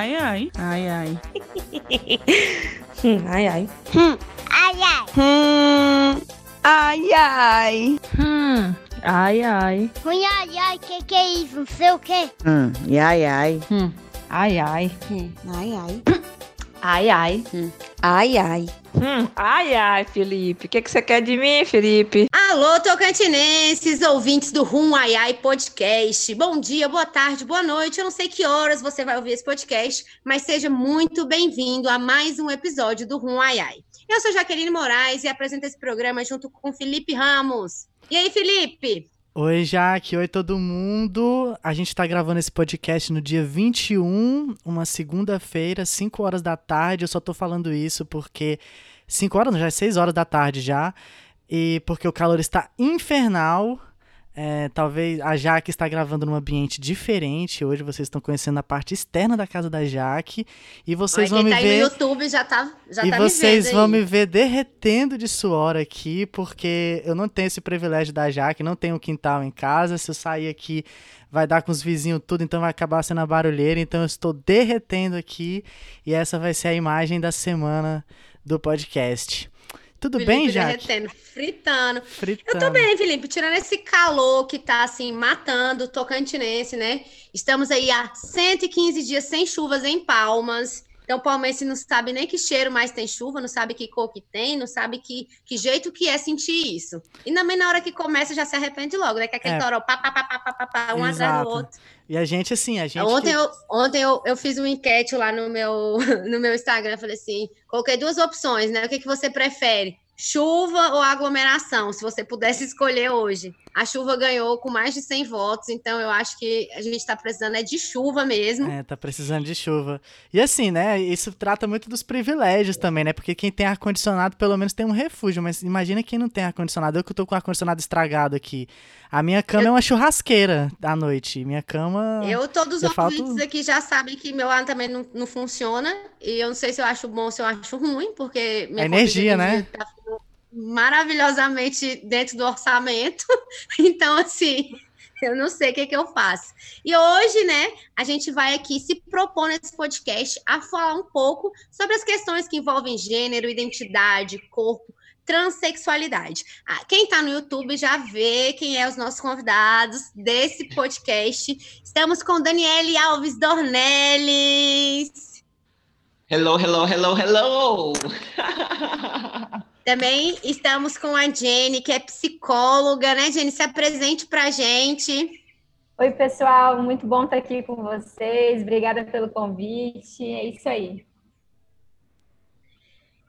Ai, ai. Ai, ai. Hum, ai, ai. Hum, ai, ai. Hum, ai, ai. Hum. Ai, ai. Ruim, ai, ai, que que é isso? Não sei o que. Hum, ai, ai. Hum. Ai, ai. Hum, ai, ai. Ai, ai. Hum, ai, ai. Hum. Ai, ai, Felipe. O que, que você quer de mim, Felipe? Alô, tocantinenses, ouvintes do Rum Ai Ai Podcast. Bom dia, boa tarde, boa noite. Eu não sei que horas você vai ouvir esse podcast, mas seja muito bem-vindo a mais um episódio do Rum Ai Ai. Eu sou Jaqueline Moraes e apresento esse programa junto com Felipe Ramos. E aí, Felipe? Oi, Jaque. Oi, todo mundo. A gente tá gravando esse podcast no dia 21, uma segunda-feira, 5 horas da tarde. Eu só tô falando isso porque 5 horas, não, já é 6 horas da tarde já. E porque o calor está infernal. É, talvez a Jaque está gravando num ambiente diferente. Hoje vocês estão conhecendo a parte externa da casa da Jaque. E vocês vão quem me tá ver. aí no YouTube já tá, já e tá vocês me vão aí. me ver derretendo de suor aqui, porque eu não tenho esse privilégio da Jaque, não tenho um quintal em casa. Se eu sair aqui, vai dar com os vizinhos tudo, então vai acabar sendo a barulheira. Então eu estou derretendo aqui e essa vai ser a imagem da semana do podcast. Tudo Felipe bem, Jaque? derretendo, fritando. Fritando. Eu tô bem, Felipe, tirando esse calor que tá assim matando o Tocantinense, né? Estamos aí há 115 dias sem chuvas em Palmas. Então, o palmense não sabe nem que cheiro mais tem chuva, não sabe que cor que tem, não sabe que, que jeito que é sentir isso. E também na hora que começa já se arrepende logo, né? Que é aquele É. toró, pá, pá, pá, pá, pá, pá, um atrás Exato. do outro. E a gente, assim, a gente. Ontem, que- eu, ontem eu, eu fiz uma enquete lá no meu, no meu Instagram, falei assim, coloquei duas opções, né? O que, que você prefere? Chuva ou aglomeração, se você pudesse escolher hoje. A chuva ganhou com mais de 100 votos, então eu acho que a gente está precisando é de chuva mesmo. É, tá precisando de chuva. E assim, né? Isso trata muito dos privilégios também, né? Porque quem tem ar-condicionado pelo menos tem um refúgio. Mas imagina quem não tem ar-condicionado. Eu que tô com o ar-condicionado estragado aqui. A minha cama é uma churrasqueira à noite. Minha cama. Eu, todos os eu falo ouvintes aqui já sabem que meu ar também não, não funciona. E eu não sei se eu acho bom ou se eu acho ruim, porque minha A energia, né? tá maravilhosamente dentro do orçamento. Então, assim, eu não sei o que, que eu faço. E hoje, né, a gente vai aqui se propor nesse podcast a falar um pouco sobre as questões que envolvem gênero, identidade, corpo, transexualidade. Ah, quem está no YouTube já vê quem é os nossos convidados desse podcast. Estamos com Daniele Alves Dornelles. Hello, hello, hello, hello! Também estamos com a Jenny, que é psicóloga, né, Jenny? Se apresente para a gente. Oi, pessoal, muito bom estar aqui com vocês. Obrigada pelo convite. É isso aí.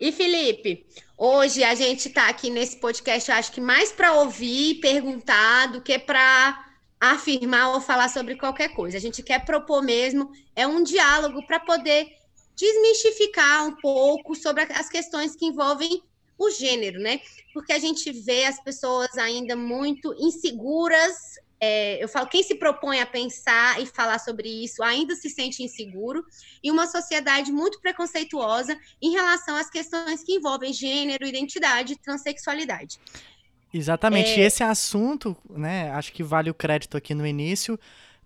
E Felipe, hoje a gente está aqui nesse podcast, eu acho que mais para ouvir, perguntar, do que para afirmar ou falar sobre qualquer coisa. A gente quer propor mesmo é um diálogo para poder desmistificar um pouco sobre as questões que envolvem o gênero, né? Porque a gente vê as pessoas ainda muito inseguras. É, eu falo, quem se propõe a pensar e falar sobre isso ainda se sente inseguro, e uma sociedade muito preconceituosa em relação às questões que envolvem gênero, identidade e transexualidade. Exatamente. É. E esse assunto, né? Acho que vale o crédito aqui no início.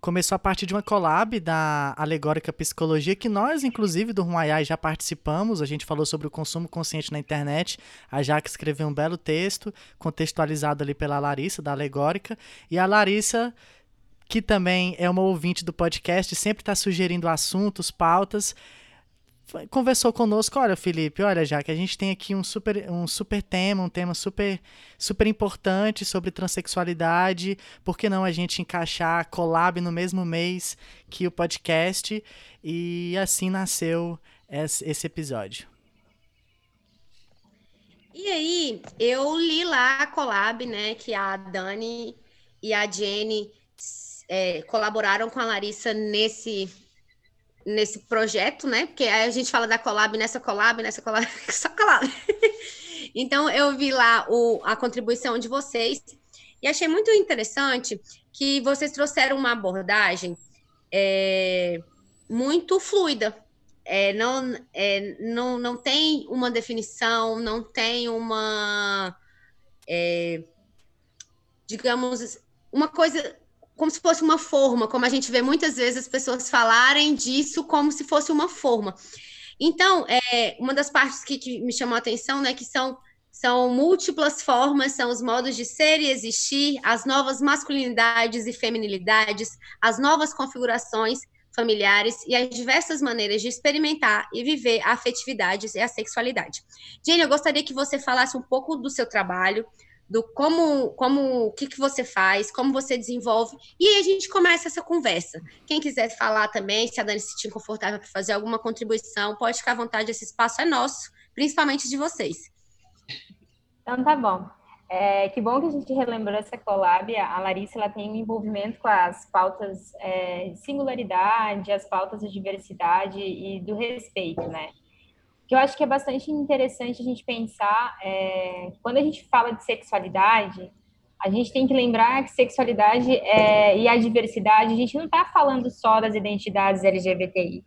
Começou a partir de uma collab da Alegórica Psicologia, que nós, inclusive, do Ruaiai, já participamos. A gente falou sobre o consumo consciente na internet. A Jaque escreveu um belo texto, contextualizado ali pela Larissa, da Alegórica. E a Larissa, que também é uma ouvinte do podcast, sempre está sugerindo assuntos, pautas. Conversou conosco, olha, Felipe, olha, já que a gente tem aqui um super, um super tema, um tema super, super importante sobre transexualidade. Por que não a gente encaixar a collab no mesmo mês que o podcast? E assim nasceu esse esse episódio. E aí, eu li lá a collab, né, que a Dani e a Jenny é, colaboraram com a Larissa nesse, nesse projeto, né? Porque a gente fala da collab, nessa collab, nessa collab, só collab. então, eu vi lá o, a contribuição de vocês e achei muito interessante que vocês trouxeram uma abordagem é, muito fluida, é, não, é, não, não tem uma definição, não tem uma, é, digamos, uma coisa como se fosse uma forma, como a gente vê muitas vezes as pessoas falarem disso como se fosse uma forma. Então, é, uma das partes que, que me chamou a atenção, né, que são são múltiplas formas, são os modos de ser e existir, as novas masculinidades e feminilidades, as novas configurações familiares e as diversas maneiras de experimentar e viver a afetividade e a sexualidade. Jenny, eu gostaria que você falasse um pouco do seu trabalho, do como, como, o que, que você faz, como você desenvolve, e aí a gente começa essa conversa. Quem quiser falar também, se a Dani se sentir confortável para fazer alguma contribuição, pode ficar à vontade, esse espaço é nosso, principalmente de vocês. Então tá bom. É, que bom que a gente relembrou essa collab. A Larissa ela tem um envolvimento com as pautas é, de singularidade, as pautas de diversidade e do respeito, né? Que eu acho que é bastante interessante a gente pensar, é, quando a gente fala de sexualidade, a gente tem que lembrar que sexualidade é, e a diversidade, a gente não está falando só das identidades LGBTI.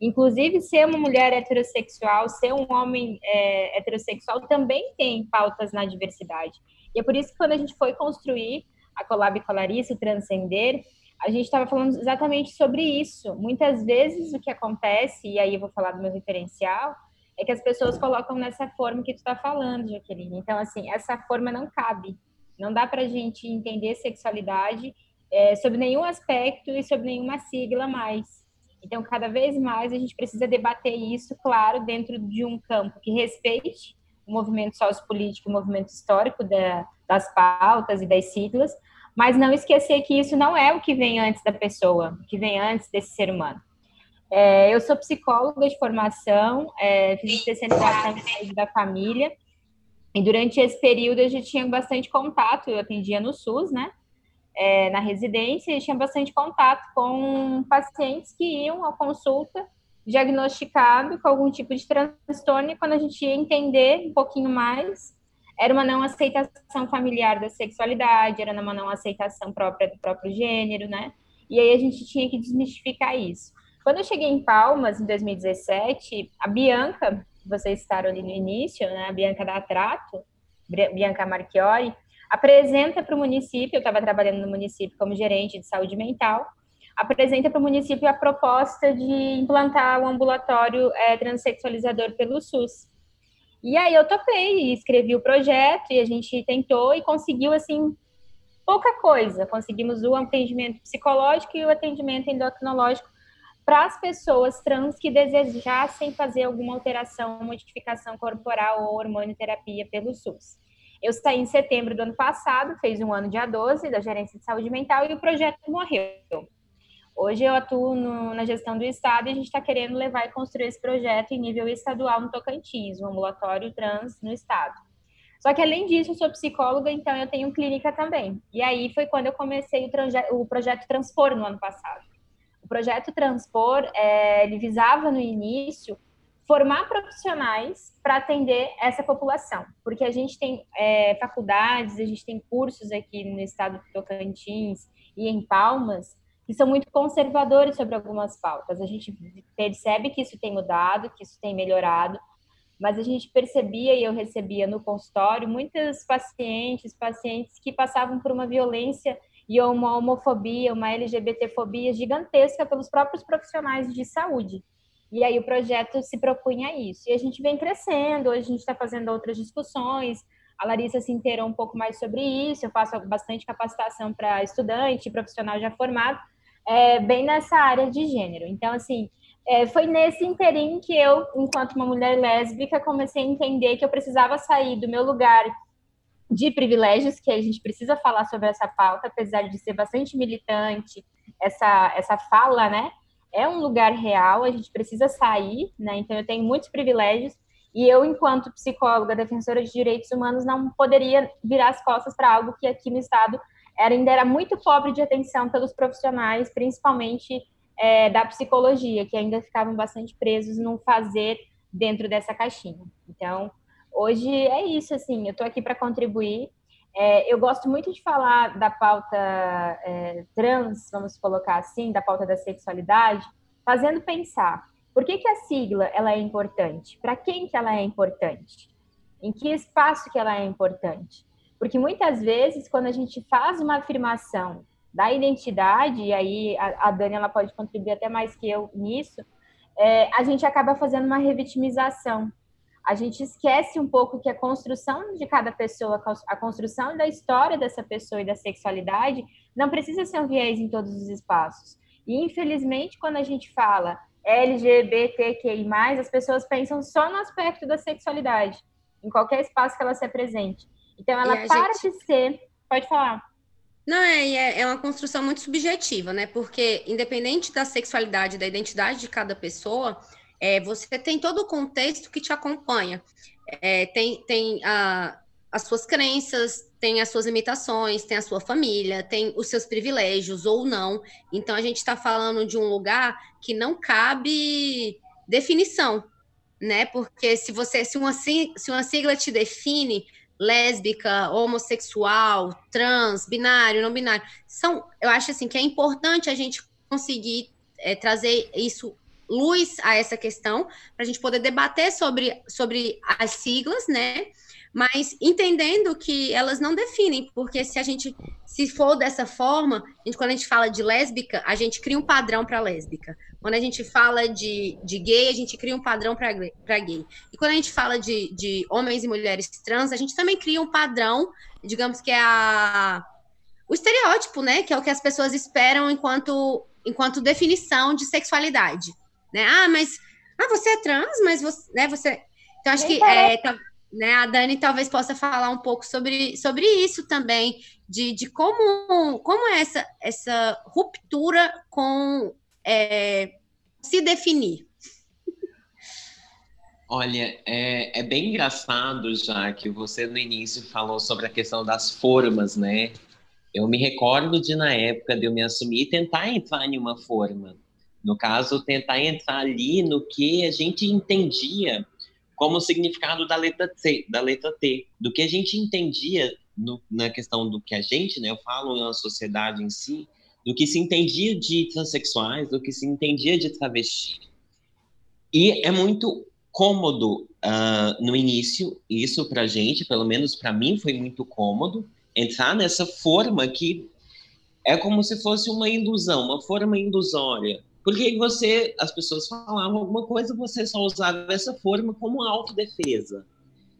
Inclusive, ser uma mulher heterossexual, ser um homem é, heterossexual também tem pautas na diversidade. E é por isso que quando a gente foi construir a Colab Larissa, o Transcender, a gente estava falando exatamente sobre isso. Muitas vezes o que acontece, e aí eu vou falar do meu referencial, é que as pessoas colocam nessa forma que tu está falando, Jaqueline. Então, assim, essa forma não cabe. Não dá para a gente entender sexualidade é, sob nenhum aspecto e sob nenhuma sigla mais. Então, cada vez mais a gente precisa debater isso, claro, dentro de um campo que respeite o movimento sociopolítico, o movimento histórico da, das pautas e das siglas, mas não esquecer que isso não é o que vem antes da pessoa, o que vem antes desse ser humano. É, eu sou psicóloga de formação, é, fiz especialização em saúde da família, e durante esse período eu já tinha bastante contato, eu atendia no SUS, né? é, na residência e tinha bastante contato com pacientes que iam à consulta diagnosticado com algum tipo de transtorno e quando a gente ia entender um pouquinho mais, era uma não aceitação familiar da sexualidade, era uma não aceitação própria do próprio gênero, né? E aí a gente tinha que desmistificar isso. Quando eu cheguei em Palmas, em 2017, a Bianca, vocês estaram ali no início, né? A Bianca da Trato, Bianca Marchiori, apresenta para o município, eu estava trabalhando no município como gerente de saúde mental, apresenta para o município a proposta de implantar o um ambulatório é, transexualizador pelo SUS. E aí eu topei, escrevi o projeto e a gente tentou e conseguiu, assim, pouca coisa. Conseguimos o atendimento psicológico e o atendimento endocrinológico para as pessoas trans que desejassem fazer alguma alteração, modificação corporal ou hormonioterapia pelo SUS. Eu saí em setembro do ano passado, fez um ano dia 12 da gerência de saúde mental e o projeto morreu. Hoje eu atuo no, na gestão do estado e a gente está querendo levar e construir esse projeto em nível estadual no Tocantins, um ambulatório trans no estado. Só que além disso, eu sou psicóloga, então eu tenho clínica também. E aí foi quando eu comecei o, o projeto Transpor no ano passado. O projeto Transpor, é, ele visava no início formar profissionais para atender essa população, porque a gente tem é, faculdades, a gente tem cursos aqui no estado de Tocantins e em Palmas que são muito conservadores sobre algumas pautas. A gente percebe que isso tem mudado, que isso tem melhorado, mas a gente percebia e eu recebia no consultório muitas pacientes, pacientes que passavam por uma violência e uma homofobia, uma LGBTfobia gigantesca pelos próprios profissionais de saúde. E aí o projeto se propunha isso. E a gente vem crescendo, hoje a gente está fazendo outras discussões. A Larissa se inteirou um pouco mais sobre isso. Eu faço bastante capacitação para estudante, profissional já formado, é, bem nessa área de gênero. Então, assim, é, foi nesse interim que eu, enquanto uma mulher lésbica, comecei a entender que eu precisava sair do meu lugar de privilégios, que a gente precisa falar sobre essa pauta, apesar de ser bastante militante, essa, essa fala, né? é um lugar real, a gente precisa sair, né? Então eu tenho muitos privilégios e eu, enquanto psicóloga, defensora de direitos humanos, não poderia virar as costas para algo que aqui no estado era, ainda era muito pobre de atenção pelos profissionais, principalmente é, da psicologia, que ainda ficavam bastante presos no fazer dentro dessa caixinha. Então, hoje é isso, assim, eu estou aqui para contribuir é, eu gosto muito de falar da pauta é, trans, vamos colocar assim, da pauta da sexualidade, fazendo pensar por que, que a sigla ela é importante, para quem que ela é importante, em que espaço que ela é importante. Porque muitas vezes, quando a gente faz uma afirmação da identidade, e aí a, a Dani ela pode contribuir até mais que eu nisso, é, a gente acaba fazendo uma revitimização. A gente esquece um pouco que a construção de cada pessoa, a construção da história dessa pessoa e da sexualidade, não precisa ser um viés em todos os espaços. E, infelizmente, quando a gente fala LGBTQI+, as pessoas pensam só no aspecto da sexualidade, em qualquer espaço que ela se apresente. Então, ela para gente... de ser... Pode falar. Não, é, é uma construção muito subjetiva, né? Porque, independente da sexualidade, da identidade de cada pessoa, é, você tem todo o contexto que te acompanha. É, tem tem a, as suas crenças, tem as suas limitações, tem a sua família, tem os seus privilégios ou não. Então, a gente está falando de um lugar que não cabe definição, né? Porque se você se uma, se uma sigla te define, lésbica, homossexual, trans, binário, não binário. São, eu acho assim que é importante a gente conseguir é, trazer isso luz a essa questão para a gente poder debater sobre, sobre as siglas, né? Mas entendendo que elas não definem, porque se a gente se for dessa forma, a gente, quando a gente fala de lésbica, a gente cria um padrão para lésbica. Quando a gente fala de, de gay, a gente cria um padrão para gay. E quando a gente fala de, de homens e mulheres trans, a gente também cria um padrão, digamos que é a, o estereótipo, né? Que é o que as pessoas esperam enquanto, enquanto definição de sexualidade. Né? Ah, mas ah, você é trans, mas você. Né, você... Então, acho que é, tá, né, a Dani talvez possa falar um pouco sobre, sobre isso também, de, de como, como é essa, essa ruptura com é, se definir? Olha, é, é bem engraçado já que você no início falou sobre a questão das formas, né? Eu me recordo de, na época, de eu me assumir e tentar entrar em uma forma. No caso, tentar entrar ali no que a gente entendia como o significado da letra T, da letra T, do que a gente entendia no, na questão do que a gente, né? Eu falo na sociedade em si, do que se entendia de transexuais, do que se entendia de travesti. E é muito cômodo uh, no início, isso para gente, pelo menos para mim foi muito cômodo, entrar nessa forma que é como se fosse uma ilusão, uma forma ilusória. Porque você, as pessoas falavam alguma coisa, você só usava essa forma como autodefesa.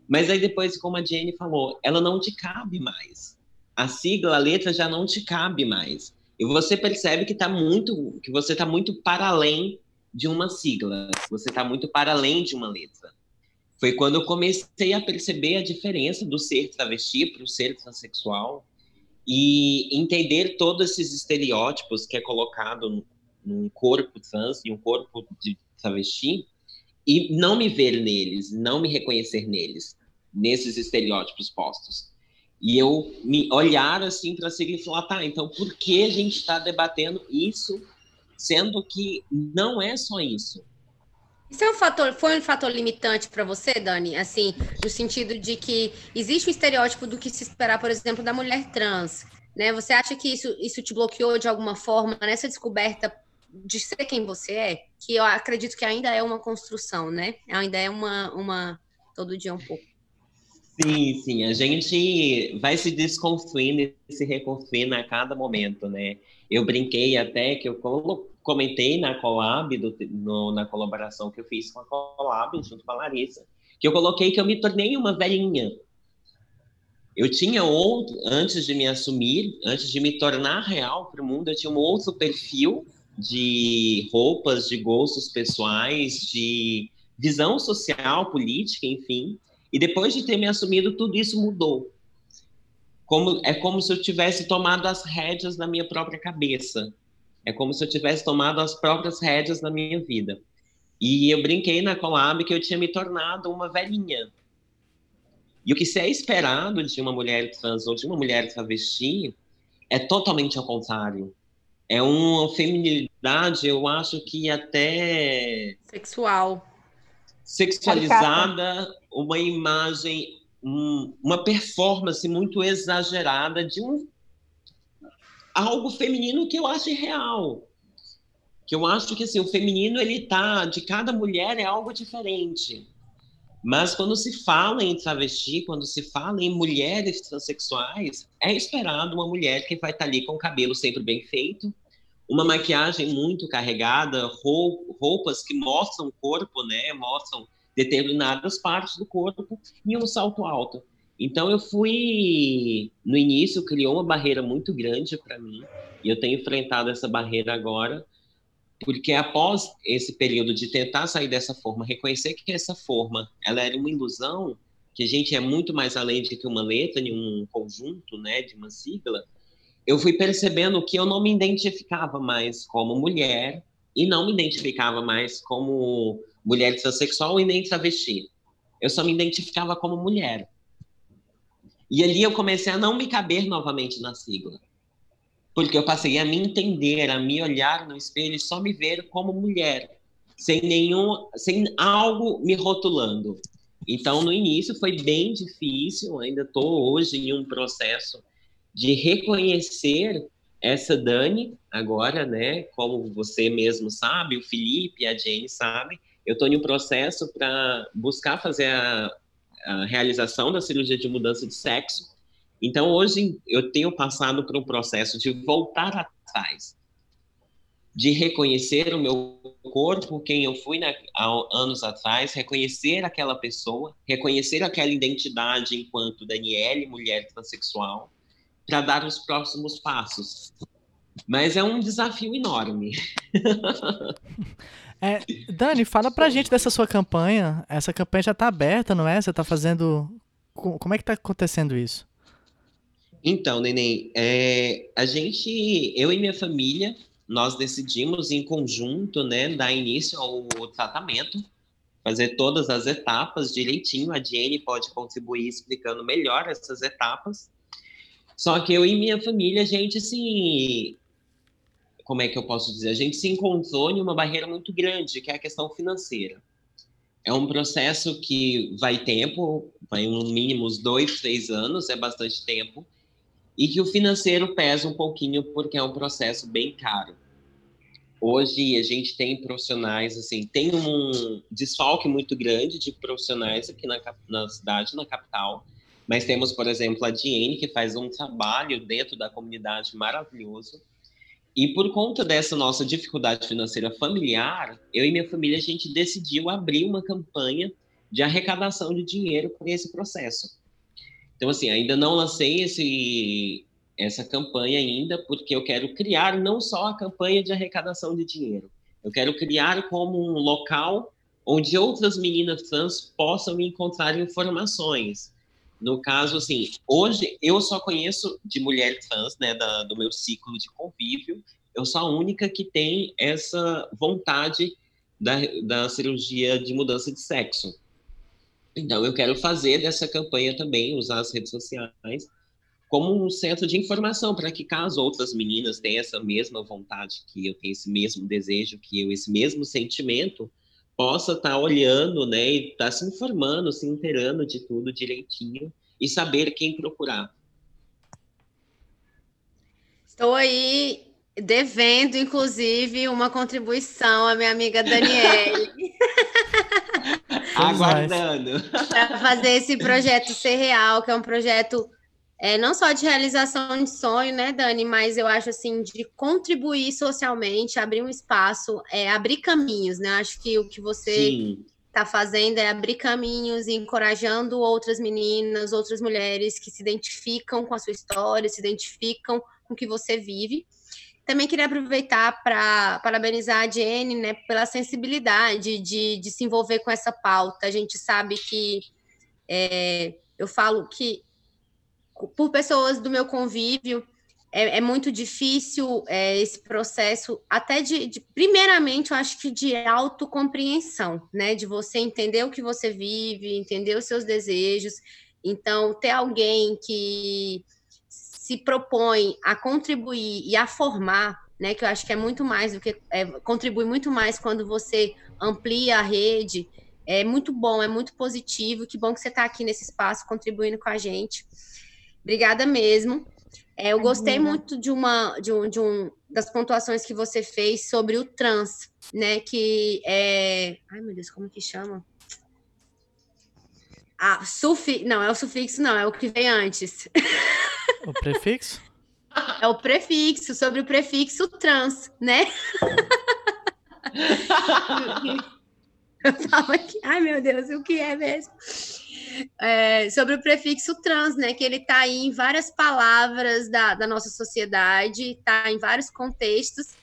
Mas aí depois, como a Jenny falou, ela não te cabe mais. A sigla, a letra já não te cabe mais. E você percebe que tá muito, que você está muito para além de uma sigla, você está muito para além de uma letra. Foi quando eu comecei a perceber a diferença do ser travesti para o ser transexual e entender todos esses estereótipos que é colocado num corpo trans e um corpo de travesti e não me ver neles, não me reconhecer neles, nesses estereótipos postos. E eu me olhar assim para seguir e falar, tá, então por que a gente está debatendo isso, sendo que não é só isso? Isso é um fator, foi um fator limitante para você, Dani? Assim, no sentido de que existe um estereótipo do que se esperar, por exemplo, da mulher trans. Né? Você acha que isso, isso te bloqueou de alguma forma nessa descoberta de ser quem você é? Que eu acredito que ainda é uma construção, né? Ainda é uma, uma todo dia um pouco. Sim, sim, a gente vai se desconstruindo e se reconstruindo a cada momento, né? Eu brinquei até que eu comentei na collab, do, no, na colaboração que eu fiz com a collab, junto com a Larissa, que eu coloquei que eu me tornei uma velhinha. Eu tinha outro, antes de me assumir, antes de me tornar real para o mundo, eu tinha um outro perfil de roupas, de gostos pessoais, de visão social, política, enfim. E depois de ter me assumido, tudo isso mudou. Como, é como se eu tivesse tomado as rédeas na minha própria cabeça. É como se eu tivesse tomado as próprias rédeas na minha vida. E eu brinquei na Colab que eu tinha me tornado uma velhinha. E o que se é esperado de uma mulher trans ou de uma mulher travesti é totalmente ao contrário. É uma feminilidade, eu acho que até. Sexual sexualizada, uma imagem, um, uma performance muito exagerada de um algo feminino que eu acho irreal. Que eu acho que assim, o feminino ele tá de cada mulher é algo diferente. Mas quando se fala em travesti, quando se fala em mulheres transexuais, é esperado uma mulher que vai estar ali com o cabelo sempre bem feito, uma maquiagem muito carregada, roupas que mostram o corpo, né? Mostram determinadas partes do corpo e um salto alto. Então eu fui no início criou uma barreira muito grande para mim e eu tenho enfrentado essa barreira agora porque após esse período de tentar sair dessa forma, reconhecer que essa forma ela era uma ilusão, que a gente é muito mais além de que uma letra, de um conjunto, né, de uma sigla, eu fui percebendo que eu não me identificava mais como mulher e não me identificava mais como mulher transexual e nem travesti. Eu só me identificava como mulher. E ali eu comecei a não me caber novamente na sigla. Porque eu passei a me entender, a me olhar no espelho e só me ver como mulher, sem nenhum, sem algo me rotulando. Então, no início foi bem difícil, ainda estou hoje em um processo de reconhecer essa Dani agora, né? Como você mesmo sabe, o Felipe a Jane sabem, eu estou em um processo para buscar fazer a, a realização da cirurgia de mudança de sexo. Então, hoje, eu tenho passado por um processo de voltar atrás, de reconhecer o meu corpo, quem eu fui na, há anos atrás, reconhecer aquela pessoa, reconhecer aquela identidade enquanto Daniele, mulher transexual, para dar os próximos passos. Mas é um desafio enorme. É, Dani, fala pra gente dessa sua campanha. Essa campanha já está aberta, não é? Você está fazendo. Como é que está acontecendo isso? Então, Neném, é, a gente, eu e minha família, nós decidimos em conjunto, né, dar início ao tratamento, fazer todas as etapas direitinho. A Jenny pode contribuir explicando melhor essas etapas. Só que eu e minha família, a gente se. Como é que eu posso dizer? A gente se encontrou em uma barreira muito grande, que é a questão financeira. É um processo que vai tempo, vai no mínimo uns dois, três anos, é bastante tempo e que o financeiro pesa um pouquinho porque é um processo bem caro. Hoje a gente tem profissionais, assim, tem um desfalque muito grande de profissionais aqui na, na cidade, na capital, mas temos, por exemplo, a Diene, que faz um trabalho dentro da comunidade maravilhoso. E por conta dessa nossa dificuldade financeira familiar, eu e minha família, a gente decidiu abrir uma campanha de arrecadação de dinheiro para esse processo. Então, assim, ainda não lancei esse, essa campanha ainda, porque eu quero criar não só a campanha de arrecadação de dinheiro, eu quero criar como um local onde outras meninas trans possam encontrar informações. No caso, assim, hoje eu só conheço de mulher trans, né, da, do meu ciclo de convívio, eu sou a única que tem essa vontade da, da cirurgia de mudança de sexo. Então, eu quero fazer dessa campanha também, usar as redes sociais como um centro de informação, para que caso outras meninas tenham essa mesma vontade que eu, tenho esse mesmo desejo que eu, esse mesmo sentimento, possa estar tá olhando, né, e estar tá se informando, se inteirando de tudo direitinho e saber quem procurar. Estou aí devendo, inclusive, uma contribuição à minha amiga Daniele. Aguardando. Para fazer esse projeto ser real, que é um projeto é, não só de realização de sonho, né, Dani, mas eu acho assim, de contribuir socialmente, abrir um espaço, é, abrir caminhos, né? Acho que o que você está fazendo é abrir caminhos e encorajando outras meninas, outras mulheres que se identificam com a sua história, se identificam com o que você vive. Também queria aproveitar para parabenizar a Jenny né, pela sensibilidade de, de se envolver com essa pauta. A gente sabe que é, eu falo que por pessoas do meu convívio é, é muito difícil é, esse processo, até de, de, primeiramente, eu acho que de autocompreensão, né? De você entender o que você vive, entender os seus desejos. Então, ter alguém que se propõe a contribuir e a formar, né, que eu acho que é muito mais do que é, contribui muito mais quando você amplia a rede, é muito bom, é muito positivo. Que bom que você está aqui nesse espaço contribuindo com a gente. Obrigada mesmo. É, eu gostei muito de uma de um, de um das pontuações que você fez sobre o trans, né? Que é. Ai, meu Deus, como que chama? Ah, sufi... Não, é o sufixo, não, é o que vem antes. O prefixo? É o prefixo, sobre o prefixo trans, né? Eu tava aqui, ai meu Deus, o que é mesmo? É, sobre o prefixo trans, né? Que ele está aí em várias palavras da, da nossa sociedade, está em vários contextos,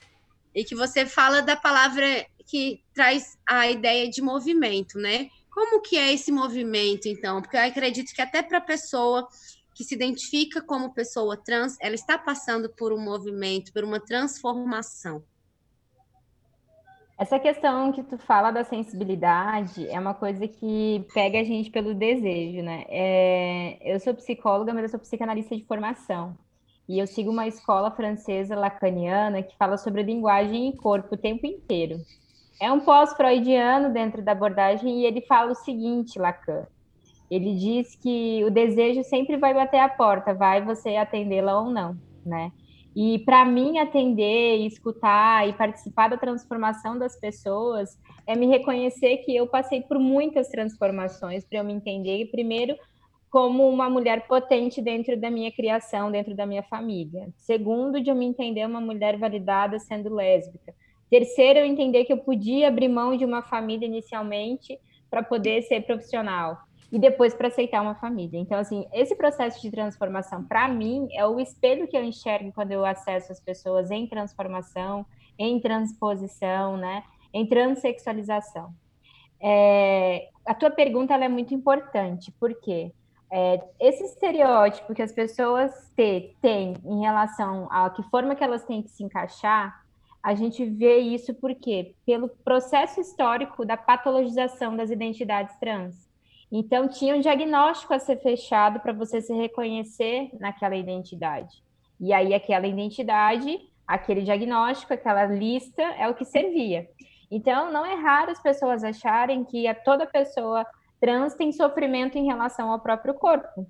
e que você fala da palavra que traz a ideia de movimento, né? Como que é esse movimento, então? Porque eu acredito que até para a pessoa que se identifica como pessoa trans, ela está passando por um movimento, por uma transformação. Essa questão que tu fala da sensibilidade é uma coisa que pega a gente pelo desejo, né? É, eu sou psicóloga, mas eu sou psicanalista de formação. E eu sigo uma escola francesa lacaniana que fala sobre linguagem e corpo o tempo inteiro. É um pós-freudiano dentro da abordagem e ele fala o seguinte, Lacan. Ele diz que o desejo sempre vai bater a porta, vai você atendê-la ou não, né? E para mim atender, escutar e participar da transformação das pessoas é me reconhecer que eu passei por muitas transformações para eu me entender primeiro como uma mulher potente dentro da minha criação, dentro da minha família. Segundo, de eu me entender uma mulher validada sendo lésbica. Terceiro, eu entender que eu podia abrir mão de uma família inicialmente para poder ser profissional e depois para aceitar uma família. Então, assim, esse processo de transformação, para mim, é o espelho que eu enxergo quando eu acesso as pessoas em transformação, em transposição, né, em transexualização. É, a tua pergunta é muito importante, porque é, esse estereótipo que as pessoas têm em relação a que forma que elas têm que se encaixar, a gente vê isso porque pelo processo histórico da patologização das identidades trans. Então, tinha um diagnóstico a ser fechado para você se reconhecer naquela identidade. E aí, aquela identidade, aquele diagnóstico, aquela lista é o que servia. Então, não é raro as pessoas acharem que toda pessoa trans tem sofrimento em relação ao próprio corpo.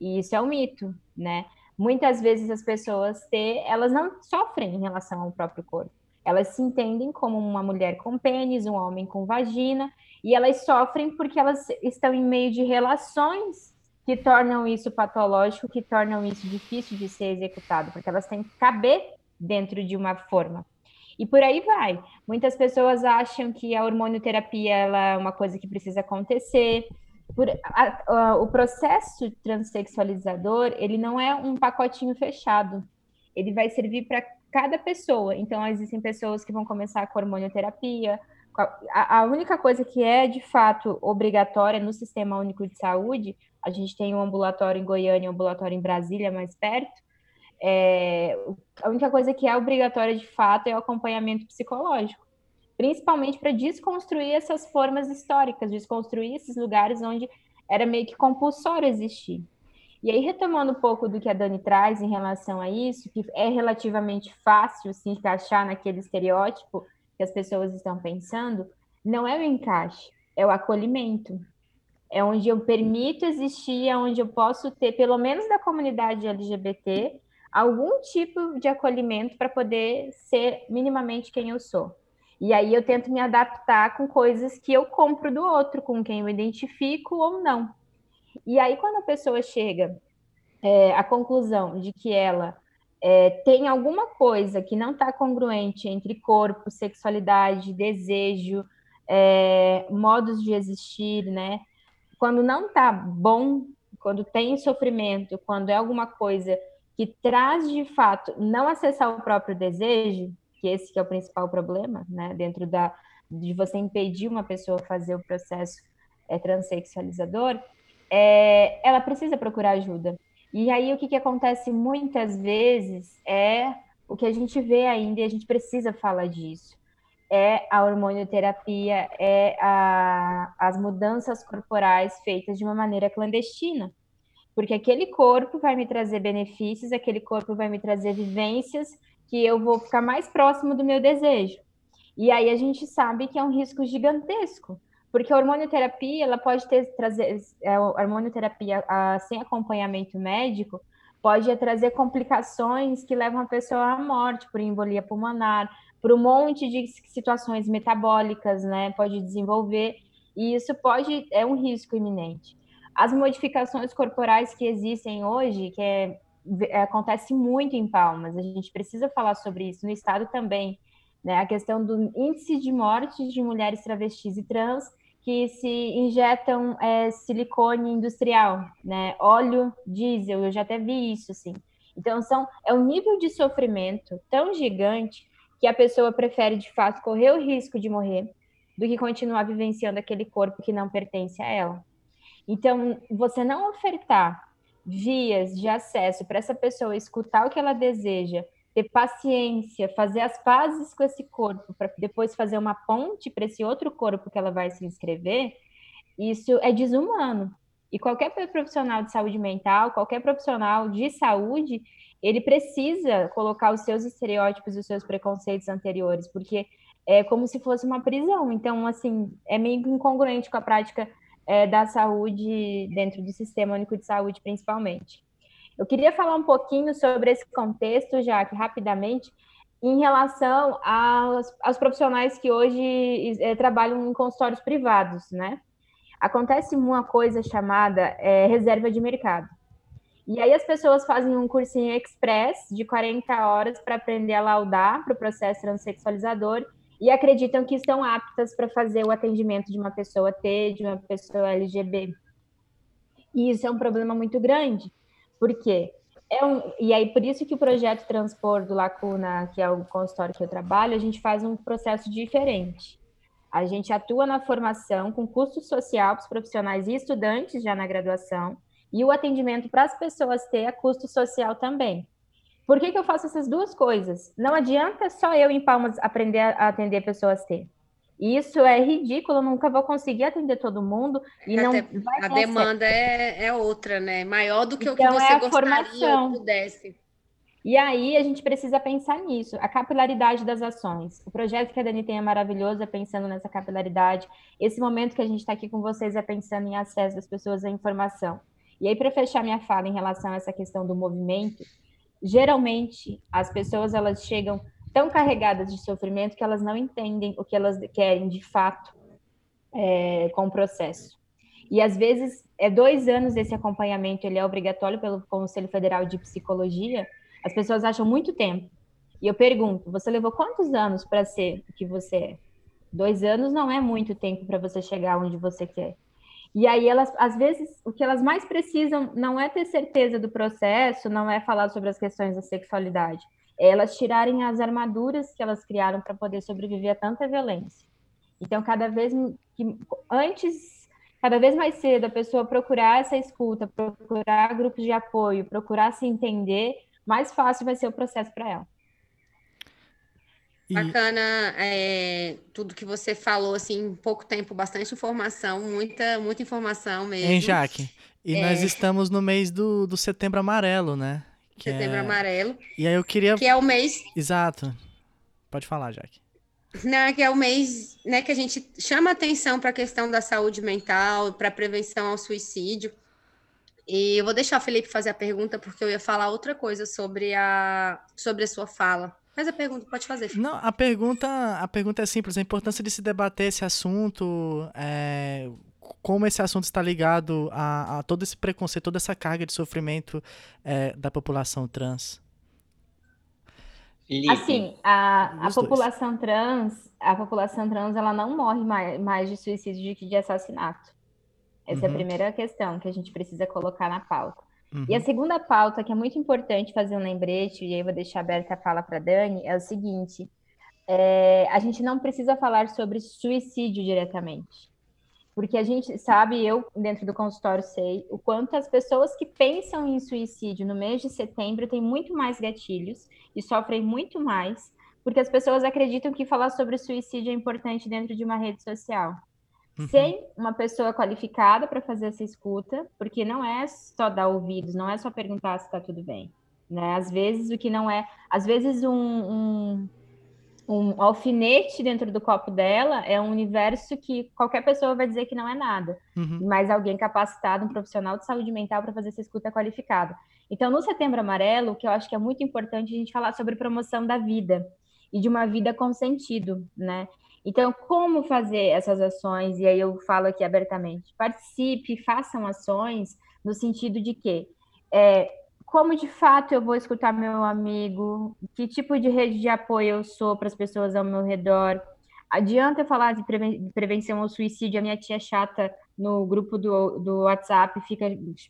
E isso é um mito, né? Muitas vezes as pessoas ter, elas não sofrem em relação ao próprio corpo. Elas se entendem como uma mulher com pênis, um homem com vagina, e elas sofrem porque elas estão em meio de relações que tornam isso patológico, que tornam isso difícil de ser executado, porque elas têm que caber dentro de uma forma. E por aí vai. Muitas pessoas acham que a hormonioterapia é uma coisa que precisa acontecer. Por, a, a, o processo transexualizador, ele não é um pacotinho fechado. Ele vai servir para cada pessoa. Então, existem pessoas que vão começar com hormonioterapia, a, única coisa que é de fato obrigatória no Sistema Único de Saúde, a gente tem um ambulatório em Goiânia, um ambulatório em Brasília, mais perto. É, a única coisa que é obrigatória de fato é o acompanhamento psicológico, principalmente para desconstruir essas formas históricas, desconstruir esses lugares onde era meio que compulsório existir. E aí, retomando um pouco do que a Dani traz em relação a isso, que é relativamente fácil se encaixar naquele estereótipo que as pessoas estão pensando, não é o encaixe, é o acolhimento. É onde eu permito existir, é onde eu posso ter, pelo menos da comunidade LGBT, algum tipo de acolhimento para poder ser minimamente quem eu sou. E aí eu tento me adaptar com coisas que eu compro do outro, com quem eu identifico ou não. E aí, quando a pessoa chega é, à conclusão de que ela é, tem alguma coisa que não está congruente entre corpo, sexualidade, desejo, é, modos de existir, né? Quando não está bom, quando tem sofrimento, quando é alguma coisa que traz de fato não acessar o próprio desejo, que esse que é o principal problema, né? Dentro da de você impedir uma pessoa fazer o processo é, transexualizador, é, ela precisa procurar ajuda. E aí o que, que acontece muitas vezes é o que a gente vê ainda e a gente precisa falar disso. É a hormonioterapia, é a, as mudanças corporais feitas de uma maneira clandestina. Porque aquele corpo vai me trazer benefícios, aquele corpo vai me trazer vivências que eu vou ficar mais próximo do meu desejo. E aí a gente sabe que é um risco gigantesco, porque a hormonioterapia, ela pode ter, trazer, é, a hormonioterapia a, sem acompanhamento médico, pode trazer complicações que levam a pessoa à morte por embolia pulmonar, por um monte de situações metabólicas, né? Pode desenvolver, e isso pode, é um risco iminente. As modificações corporais que existem hoje, que é, é, acontece muito em Palmas, a gente precisa falar sobre isso, no estado também, né? A questão do índice de mortes de mulheres travestis e trans que se injetam é, silicone industrial, né? Óleo diesel, eu já até vi isso, assim. Então, são, é um nível de sofrimento tão gigante que a pessoa prefere, de fato, correr o risco de morrer do que continuar vivenciando aquele corpo que não pertence a ela. Então, você não ofertar vias de acesso para essa pessoa escutar o que ela deseja, ter paciência, fazer as pazes com esse corpo, para depois fazer uma ponte para esse outro corpo que ela vai se inscrever, isso é desumano. E qualquer profissional de saúde mental, qualquer profissional de saúde, ele precisa colocar os seus estereótipos os seus preconceitos anteriores, porque é como se fosse uma prisão. Então, assim, é meio incongruente com a prática é, da saúde dentro do Sistema Único de Saúde, principalmente. Eu queria falar um pouquinho sobre esse contexto, já que rapidamente, em relação aos, aos profissionais que hoje é, trabalham em consultórios privados, né? Acontece uma coisa chamada é, reserva de mercado. E aí as pessoas fazem um cursinho express de 40 horas para aprender a laudar para o processo transexualizador e acreditam que estão aptas para fazer o atendimento de uma pessoa T, de uma pessoa LGB. E isso é um problema muito grande, por quê? É um, e aí, por isso que o projeto Transpor do Lacuna, que é o consultório que eu trabalho, a gente faz um processo diferente. A gente atua na formação com custo social para os profissionais e estudantes já na graduação, e o atendimento para as pessoas ter a custo social também. Por que, que eu faço essas duas coisas? Não adianta só eu em Palmas aprender a atender pessoas T. Isso é ridículo, eu nunca vou conseguir atender todo mundo e não A demanda é, é, outra, né? Maior do que então, o que então, você é gostaria formação. pudesse. E aí a gente precisa pensar nisso, a capilaridade das ações. O projeto que a Dani tem é maravilhoso, é pensando nessa capilaridade. Esse momento que a gente está aqui com vocês é pensando em acesso das pessoas à informação. E aí, para fechar minha fala em relação a essa questão do movimento, geralmente as pessoas elas chegam tão carregadas de sofrimento que elas não entendem o que elas querem de fato é, com o processo. E às vezes é dois anos esse acompanhamento, ele é obrigatório pelo Conselho Federal de Psicologia. As pessoas acham muito tempo. E eu pergunto, você levou quantos anos para ser o que você é? Dois anos não é muito tempo para você chegar onde você quer. E aí elas, às vezes, o que elas mais precisam não é ter certeza do processo, não é falar sobre as questões da sexualidade, elas tirarem as armaduras que elas criaram para poder sobreviver a tanta violência. Então, cada vez que antes, cada vez mais cedo, a pessoa procurar essa escuta, procurar grupos de apoio, procurar se entender, mais fácil vai ser o processo para ela. Bacana é, tudo que você falou, assim, em pouco tempo, bastante informação, muita, muita informação mesmo. Hein, Jaque? E é... nós estamos no mês do, do Setembro Amarelo, né? Que Setembro é... Amarelo. E aí eu queria. Que é o mês. Exato. Pode falar, Jaque. Não, que é o mês né, que a gente chama atenção para a questão da saúde mental, para prevenção ao suicídio. E eu vou deixar o Felipe fazer a pergunta, porque eu ia falar outra coisa sobre a, sobre a sua fala. Faz a pergunta, pode fazer. Não, a pergunta, a pergunta é simples. A importância de se debater esse assunto, é, como esse assunto está ligado a, a, todo esse preconceito, toda essa carga de sofrimento é, da população trans? Assim, a, a população trans, a população trans, ela não morre mais, mais de suicídio do que de assassinato. Essa uhum. é a uhum. primeira questão que a gente precisa colocar na pauta. Uhum. E a segunda pauta, que é muito importante fazer um lembrete, e aí eu vou deixar aberta a fala para a Dani, é o seguinte: é, a gente não precisa falar sobre suicídio diretamente. Porque a gente sabe, eu dentro do consultório sei, o quanto as pessoas que pensam em suicídio no mês de setembro têm muito mais gatilhos e sofrem muito mais, porque as pessoas acreditam que falar sobre suicídio é importante dentro de uma rede social. Uhum. Sem uma pessoa qualificada para fazer essa escuta, porque não é só dar ouvidos, não é só perguntar se está tudo bem. Né? Às vezes o que não é, às vezes um, um um alfinete dentro do copo dela é um universo que qualquer pessoa vai dizer que não é nada, uhum. mas alguém capacitado, um profissional de saúde mental para fazer essa escuta qualificada. Então, no Setembro Amarelo, o que eu acho que é muito importante a gente falar sobre promoção da vida e de uma vida com sentido, né? Então, como fazer essas ações? E aí eu falo aqui abertamente: participe, façam ações no sentido de que é, como de fato eu vou escutar meu amigo, que tipo de rede de apoio eu sou para as pessoas ao meu redor. Adianta eu falar de prevenção ao suicídio, a minha tia chata no grupo do, do WhatsApp fica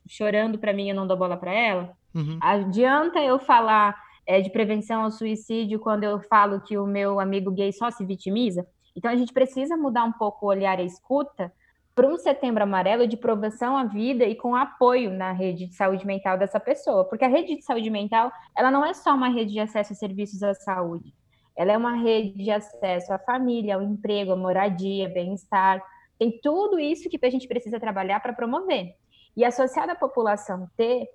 chorando para mim, eu não dou bola para ela. Uhum. Adianta eu falar é, de prevenção ao suicídio quando eu falo que o meu amigo gay só se vitimiza? Então a gente precisa mudar um pouco o olhar e a escuta para um setembro amarelo de provação à vida e com apoio na rede de saúde mental dessa pessoa, porque a rede de saúde mental, ela não é só uma rede de acesso a serviços à saúde, ela é uma rede de acesso à família, ao emprego, à moradia, bem-estar, tem tudo isso que a gente precisa trabalhar para promover. E associado à população T,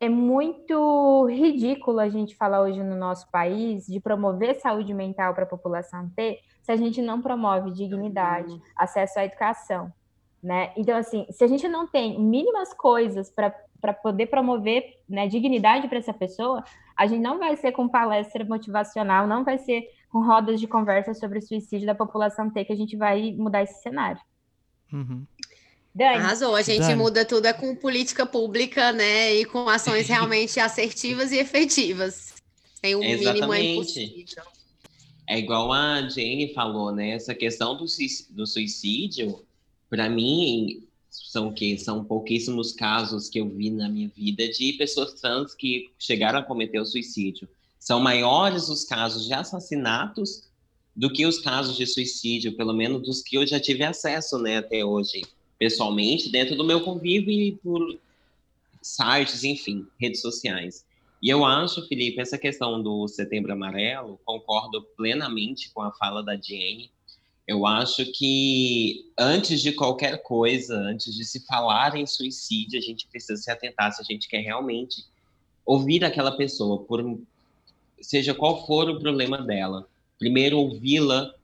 é muito ridículo a gente falar hoje no nosso país de promover saúde mental para a população T se a gente não promove dignidade, acesso à educação, né? Então, assim, se a gente não tem mínimas coisas para poder promover né, dignidade para essa pessoa, a gente não vai ser com palestra motivacional, não vai ser com rodas de conversa sobre o suicídio da população T que a gente vai mudar esse cenário. Uhum. Dani. Arrasou, a gente Dani. muda tudo é com política pública, né? E com ações realmente assertivas e efetivas. Tem um mínimo impossível. É igual a Jane falou, né? Essa questão do suicídio, para mim, são que são pouquíssimos casos que eu vi na minha vida de pessoas trans que chegaram a cometer o suicídio. São maiores os casos de assassinatos do que os casos de suicídio, pelo menos dos que eu já tive acesso, né, até hoje, pessoalmente, dentro do meu convívio e por sites, enfim, redes sociais. E eu acho, Felipe, essa questão do Setembro Amarelo, concordo plenamente com a fala da Jane, eu acho que antes de qualquer coisa, antes de se falar em suicídio, a gente precisa se atentar se a gente quer realmente ouvir aquela pessoa, por seja qual for o problema dela. Primeiro ouvi-la,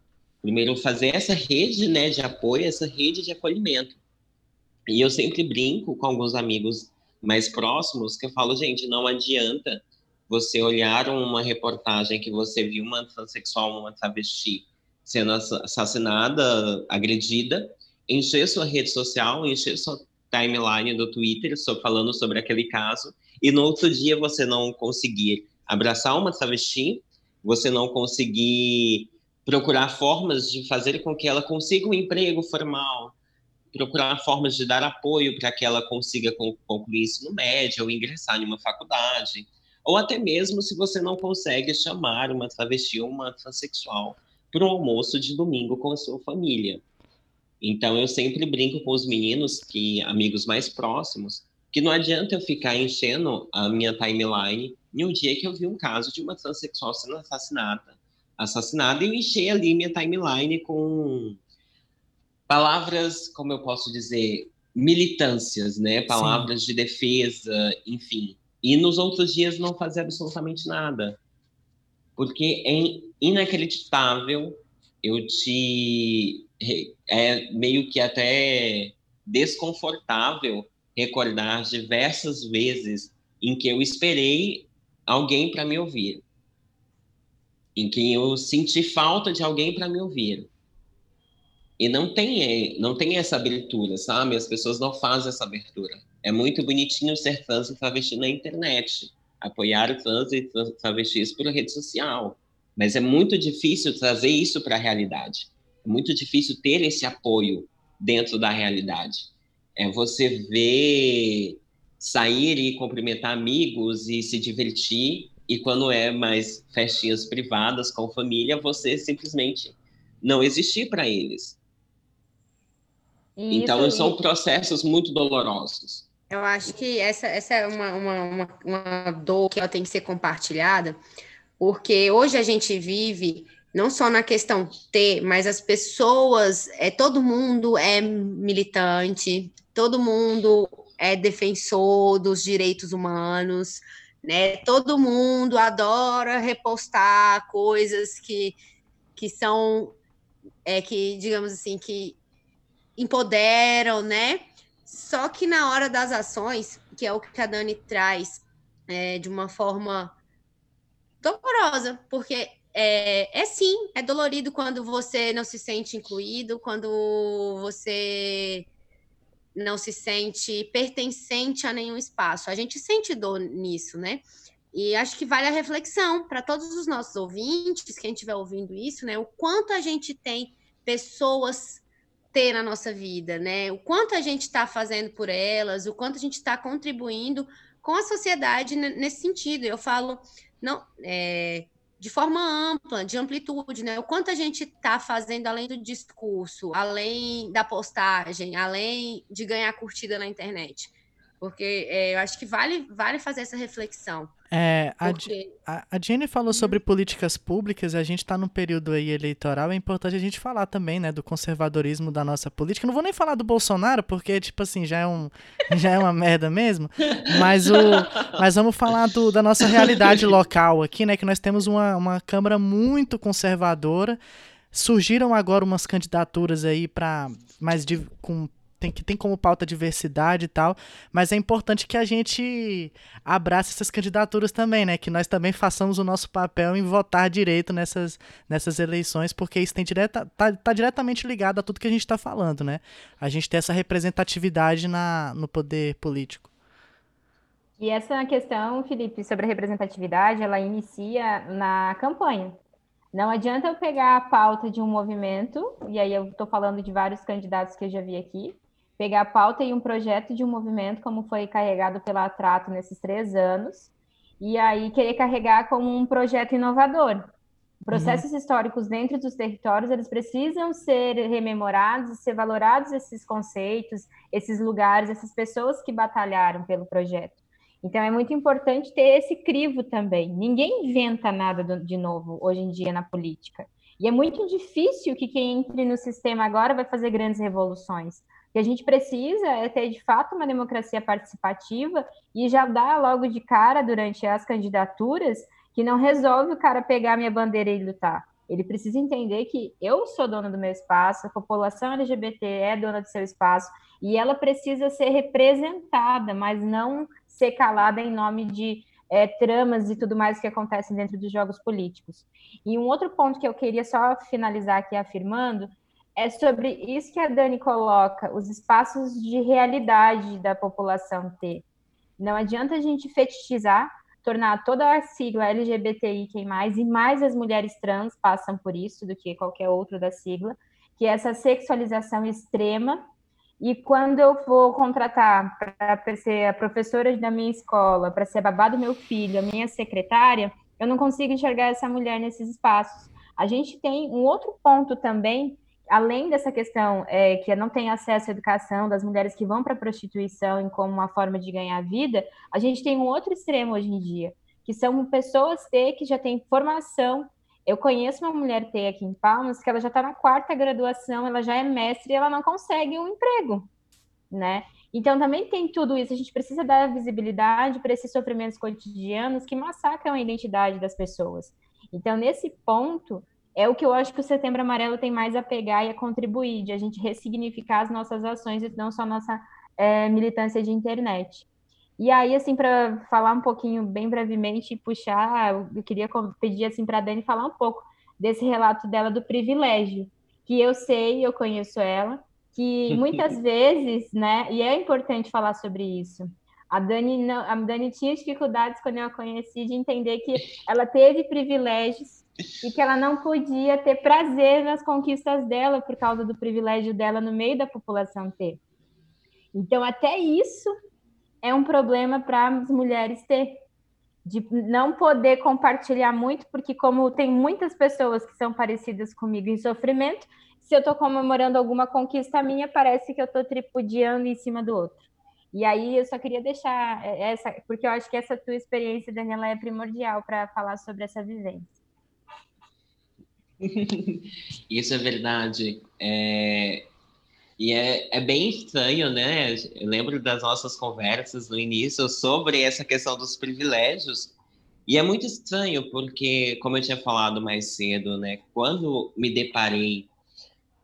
primeiro fazer essa rede, né, de apoio, essa rede de acolhimento. E eu sempre brinco com alguns amigos mais próximos que eu falo, gente, não adianta você olhar uma reportagem que você viu uma transexual, uma travesti sendo assassinada, agredida, encher sua rede social, encher sua timeline do Twitter só falando sobre aquele caso, e no outro dia você não conseguir abraçar uma travesti, você não conseguir procurar formas de fazer com que ela consiga um emprego formal, procurar formas de dar apoio para que ela consiga concluir isso no médio ou ingressar em uma faculdade, ou até mesmo se você não consegue chamar uma travesti ou uma transexual para um almoço de domingo com a sua família. Então eu sempre brinco com os meninos, que amigos mais próximos, que não adianta eu ficar enchendo a minha timeline em um dia que eu vi um caso de uma transexual sendo assassinada, assassinada e eu enchei ali minha timeline com palavras, como eu posso dizer, militâncias, né? Palavras Sim. de defesa, enfim. E nos outros dias não fazer absolutamente nada porque é inacreditável, eu te. É meio que até desconfortável recordar diversas vezes em que eu esperei alguém para me ouvir, em que eu senti falta de alguém para me ouvir. E não tem, não tem essa abertura, sabe? As pessoas não fazem essa abertura. É muito bonitinho ser trans e travesti na internet, apoiar trans e travestis por rede social. Mas é muito difícil trazer isso para a realidade. É muito difícil ter esse apoio dentro da realidade. É você ver sair e cumprimentar amigos e se divertir, e quando é mais festinhas privadas com família, você simplesmente não existir para eles. Isso, então, são processos muito dolorosos. Eu acho que essa, essa é uma, uma, uma, uma dor que ela tem que ser compartilhada, porque hoje a gente vive não só na questão T, mas as pessoas, é, todo mundo é militante, todo mundo é defensor dos direitos humanos, né? Todo mundo adora repostar coisas que, que são, é, que, digamos assim, que empoderam, né? Só que na hora das ações, que é o que a Dani traz é, de uma forma dolorosa, porque é, é sim, é dolorido quando você não se sente incluído, quando você não se sente pertencente a nenhum espaço. A gente sente dor nisso, né? E acho que vale a reflexão para todos os nossos ouvintes, quem estiver ouvindo isso, né? O quanto a gente tem pessoas ter na nossa vida, né? O quanto a gente está fazendo por elas, o quanto a gente está contribuindo com a sociedade nesse sentido. Eu falo não é, de forma ampla, de amplitude, né? O quanto a gente está fazendo além do discurso, além da postagem, além de ganhar curtida na internet. Porque é, eu acho que vale, vale fazer essa reflexão. É, porque... a, a Jenny falou uhum. sobre políticas públicas a gente está num período aí eleitoral. É importante a gente falar também, né, do conservadorismo da nossa política. Não vou nem falar do Bolsonaro, porque, tipo assim, já é, um, já é uma merda mesmo. Mas, o, mas vamos falar do, da nossa realidade local aqui, né? Que nós temos uma, uma Câmara muito conservadora. Surgiram agora umas candidaturas aí para mais de, com tem, que tem como pauta diversidade e tal, mas é importante que a gente abrace essas candidaturas também, né? Que nós também façamos o nosso papel em votar direito nessas, nessas eleições, porque isso tem direta, tá, tá diretamente ligado a tudo que a gente está falando, né? A gente tem essa representatividade na, no poder político. E essa questão, Felipe, sobre a representatividade, ela inicia na campanha. Não adianta eu pegar a pauta de um movimento, e aí eu estou falando de vários candidatos que eu já vi aqui, pegar a pauta e um projeto de um movimento, como foi carregado pela Trato nesses três anos, e aí querer carregar como um projeto inovador. Processos uhum. históricos dentro dos territórios, eles precisam ser rememorados, ser valorados esses conceitos, esses lugares, essas pessoas que batalharam pelo projeto. Então é muito importante ter esse crivo também. Ninguém inventa nada de novo hoje em dia na política. E é muito difícil que quem entre no sistema agora vai fazer grandes revoluções que a gente precisa é ter de fato uma democracia participativa e já dar logo de cara durante as candidaturas que não resolve o cara pegar minha bandeira e lutar. Ele precisa entender que eu sou dona do meu espaço, a população LGBT é dona do seu espaço e ela precisa ser representada, mas não ser calada em nome de é, tramas e tudo mais que acontecem dentro dos jogos políticos. E um outro ponto que eu queria só finalizar aqui afirmando é sobre isso que a Dani coloca, os espaços de realidade da população ter. Não adianta a gente fetichizar, tornar toda a sigla LGBTI quem mais, e mais as mulheres trans passam por isso do que qualquer outro da sigla, que é essa sexualização extrema. E quando eu vou contratar para ser a professora da minha escola, para ser a babá do meu filho, a minha secretária, eu não consigo enxergar essa mulher nesses espaços. A gente tem um outro ponto também além dessa questão é, que não tem acesso à educação, das mulheres que vão para a prostituição como uma forma de ganhar vida, a gente tem um outro extremo hoje em dia, que são pessoas T que já têm formação. Eu conheço uma mulher T aqui em Palmas que ela já está na quarta graduação, ela já é mestre e ela não consegue um emprego, né? Então também tem tudo isso. A gente precisa dar visibilidade para esses sofrimentos cotidianos que massacram a identidade das pessoas. Então nesse ponto é o que eu acho que o Setembro Amarelo tem mais a pegar e a contribuir, de a gente ressignificar as nossas ações e não só a nossa é, militância de internet. E aí, assim, para falar um pouquinho, bem brevemente, e puxar, eu queria pedir, assim, para a Dani falar um pouco desse relato dela do privilégio, que eu sei, eu conheço ela, que muitas vezes, né, e é importante falar sobre isso, a Dani, não, a Dani tinha dificuldades quando eu a conheci de entender que ela teve privilégios e que ela não podia ter prazer nas conquistas dela por causa do privilégio dela no meio da população ter. Então, até isso é um problema para as mulheres ter, de não poder compartilhar muito, porque como tem muitas pessoas que são parecidas comigo em sofrimento, se eu estou comemorando alguma conquista minha, parece que eu estou tripudiando em cima do outro. E aí eu só queria deixar essa, porque eu acho que essa tua experiência, Daniela, é primordial para falar sobre essa vivência. Isso é verdade. É... E é, é bem estranho, né? Eu lembro das nossas conversas no início sobre essa questão dos privilégios. E é muito estranho, porque, como eu tinha falado mais cedo, né? Quando me deparei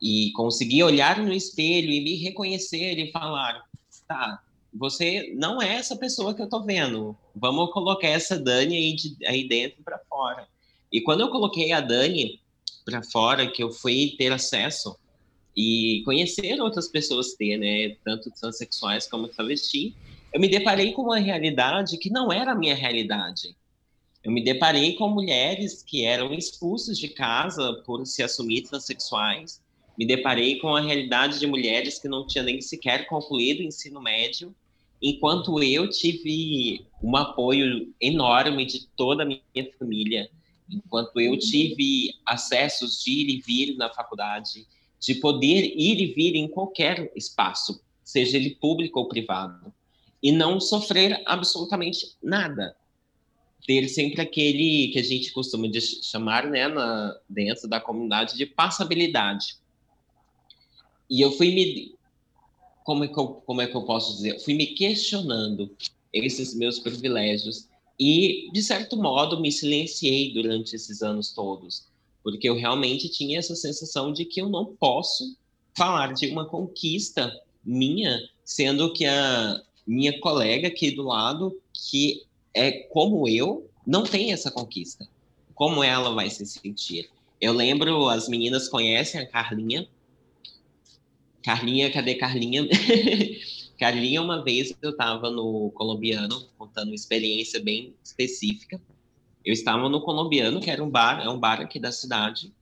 e consegui olhar no espelho e me reconhecer e falar: tá, você não é essa pessoa que eu tô vendo. Vamos colocar essa Dani aí, de, aí dentro para fora E quando eu coloquei a Dani para fora, que eu fui ter acesso e conhecer outras pessoas ter, né, tanto transexuais como travesti, eu me deparei com uma realidade que não era a minha realidade. Eu me deparei com mulheres que eram expulsas de casa por se assumir transexuais. Me deparei com a realidade de mulheres que não tinham nem sequer concluído o ensino médio, enquanto eu tive um apoio enorme de toda a minha família, enquanto eu tive acessos de ir e vir na faculdade, de poder ir e vir em qualquer espaço, seja ele público ou privado, e não sofrer absolutamente nada. Ter sempre aquele que a gente costuma chamar, né, na, dentro da comunidade, de passabilidade. E eu fui me. Como é que eu, como é que eu posso dizer? fui me questionando esses meus privilégios e, de certo modo, me silenciei durante esses anos todos porque eu realmente tinha essa sensação de que eu não posso falar de uma conquista minha, sendo que a minha colega aqui do lado, que é como eu, não tem essa conquista. Como ela vai se sentir? Eu lembro, as meninas conhecem a Carlinha. Carlinha, cadê Carlinha? Carlinha, uma vez eu estava no colombiano, contando uma experiência bem específica. Eu estava no Colombiano, que era um bar, é um bar aqui da cidade,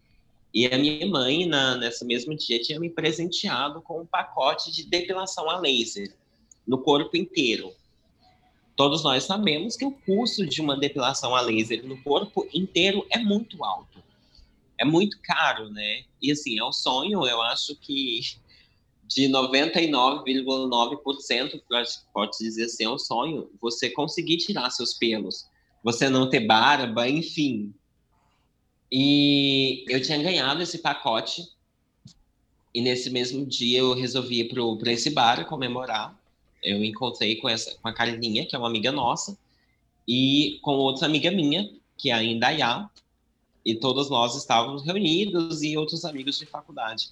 e a minha mãe, na, nessa mesmo dia, tinha me presenteado com um pacote de depilação a laser no corpo inteiro. Todos nós sabemos que o custo de uma depilação a laser no corpo inteiro é muito alto. É muito caro, né? E assim, é um sonho, eu acho que de 99,9%, pode dizer assim, é um sonho, você conseguir tirar seus pelos você não ter barba, enfim. E eu tinha ganhado esse pacote. E nesse mesmo dia eu resolvi ir para esse bar comemorar. Eu encontrei com, essa, com a Carlinha, que é uma amiga nossa, e com outra amiga minha, que é a Indaiá. E todos nós estávamos reunidos e outros amigos de faculdade.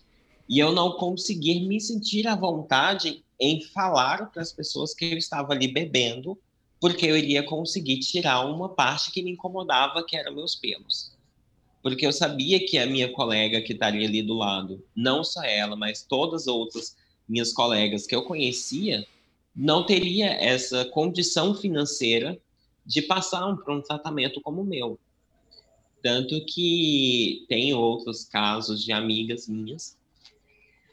E eu não consegui me sentir à vontade em falar para as pessoas que eu estava ali bebendo porque eu iria conseguir tirar uma parte que me incomodava, que eram meus pelos. Porque eu sabia que a minha colega que estaria ali do lado, não só ela, mas todas as outras minhas colegas que eu conhecia, não teria essa condição financeira de passar por um tratamento como o meu. Tanto que tem outros casos de amigas minhas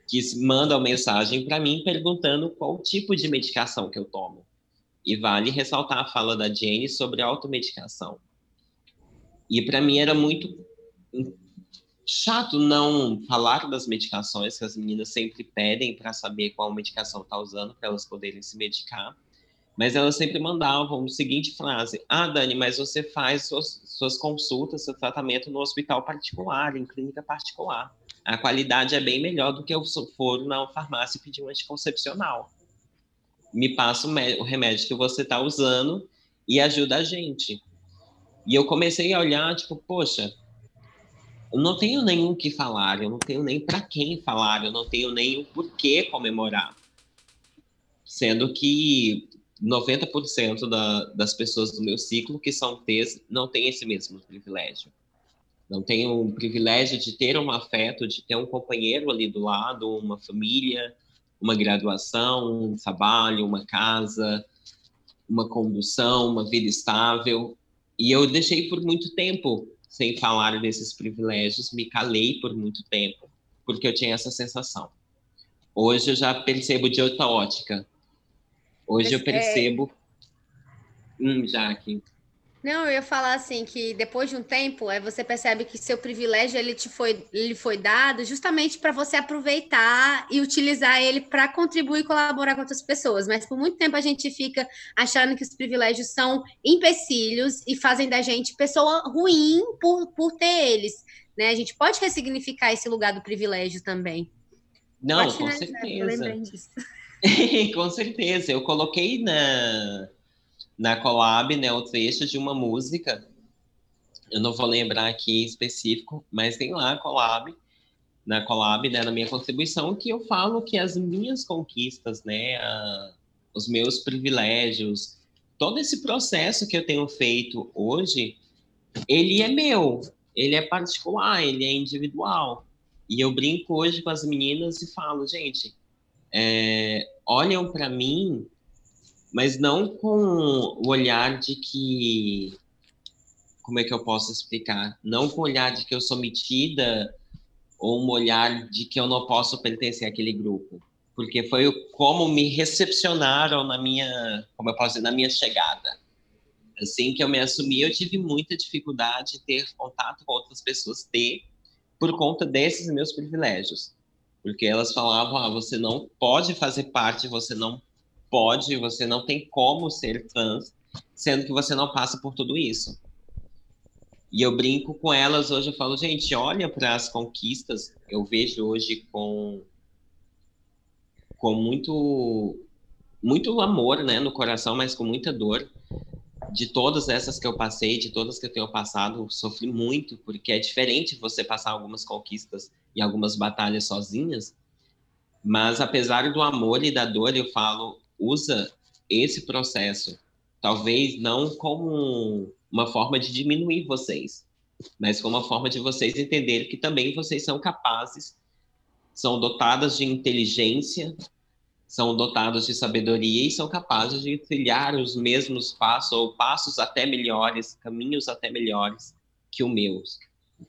que mandam mensagem para mim perguntando qual tipo de medicação que eu tomo. E vale ressaltar a fala da Jane sobre automedicação. E para mim era muito chato não falar das medicações que as meninas sempre pedem para saber qual medicação está usando para elas poderem se medicar. Mas elas sempre mandavam a seguinte frase: Ah, Dani, mas você faz suas, suas consultas, seu tratamento no hospital particular, em clínica particular. A qualidade é bem melhor do que eu for na farmácia pedir um anticoncepcional me passa o, remédio que você está usando e ajuda a gente. E eu comecei a olhar, tipo, poxa, eu não tenho nenhum que falar, eu não tenho nem para quem falar, eu não tenho nem o porquê comemorar. Sendo que 90% da, das pessoas do meu ciclo que são T's não tem esse mesmo privilégio. Não tem o privilégio de ter um afeto, de ter um companheiro ali do lado, uma família, uma graduação, um trabalho, uma casa, uma condução, uma vida estável. E eu deixei por muito tempo sem falar desses privilégios, me calei por muito tempo, porque eu tinha essa sensação. Hoje eu já percebo de outra ótica. Hoje eu é percebo. Hum, Jaque. Não, eu ia falar assim que depois de um tempo, é, você percebe que seu privilégio ele te foi, ele foi dado justamente para você aproveitar e utilizar ele para contribuir e colaborar com outras pessoas. Mas por muito tempo a gente fica achando que os privilégios são empecilhos e fazem da gente pessoa ruim por, por ter eles. Né? A gente pode ressignificar esse lugar do privilégio também. Não, pode, com né? certeza. com certeza. Eu coloquei na na collab, né, o trecho de uma música. Eu não vou lembrar aqui em específico, mas tem lá a collab, na collab, né, na minha contribuição, que eu falo que as minhas conquistas, né, a, os meus privilégios, todo esse processo que eu tenho feito hoje, ele é meu. ele é particular, ele é individual. E eu brinco hoje com as meninas e falo, gente, é, olham para mim, mas não com o olhar de que. Como é que eu posso explicar? Não com o olhar de que eu sou metida ou um olhar de que eu não posso pertencer àquele grupo. Porque foi como me recepcionaram na minha, como eu posso dizer, na minha chegada. Assim que eu me assumi, eu tive muita dificuldade de ter contato com outras pessoas, ter, por conta desses meus privilégios. Porque elas falavam, ah, você não pode fazer parte, você não pode, você não tem como ser trans, sendo que você não passa por tudo isso. E eu brinco com elas hoje, eu falo, gente, olha para as conquistas, eu vejo hoje com com muito muito amor, né, no coração, mas com muita dor. De todas essas que eu passei, de todas que eu tenho passado, sofri muito, porque é diferente você passar algumas conquistas e algumas batalhas sozinhas. Mas apesar do amor e da dor, eu falo, usa esse processo, talvez não como uma forma de diminuir vocês, mas como uma forma de vocês entenderem que também vocês são capazes, são dotadas de inteligência, são dotados de sabedoria e são capazes de trilhar os mesmos passos ou passos até melhores, caminhos até melhores que os meus,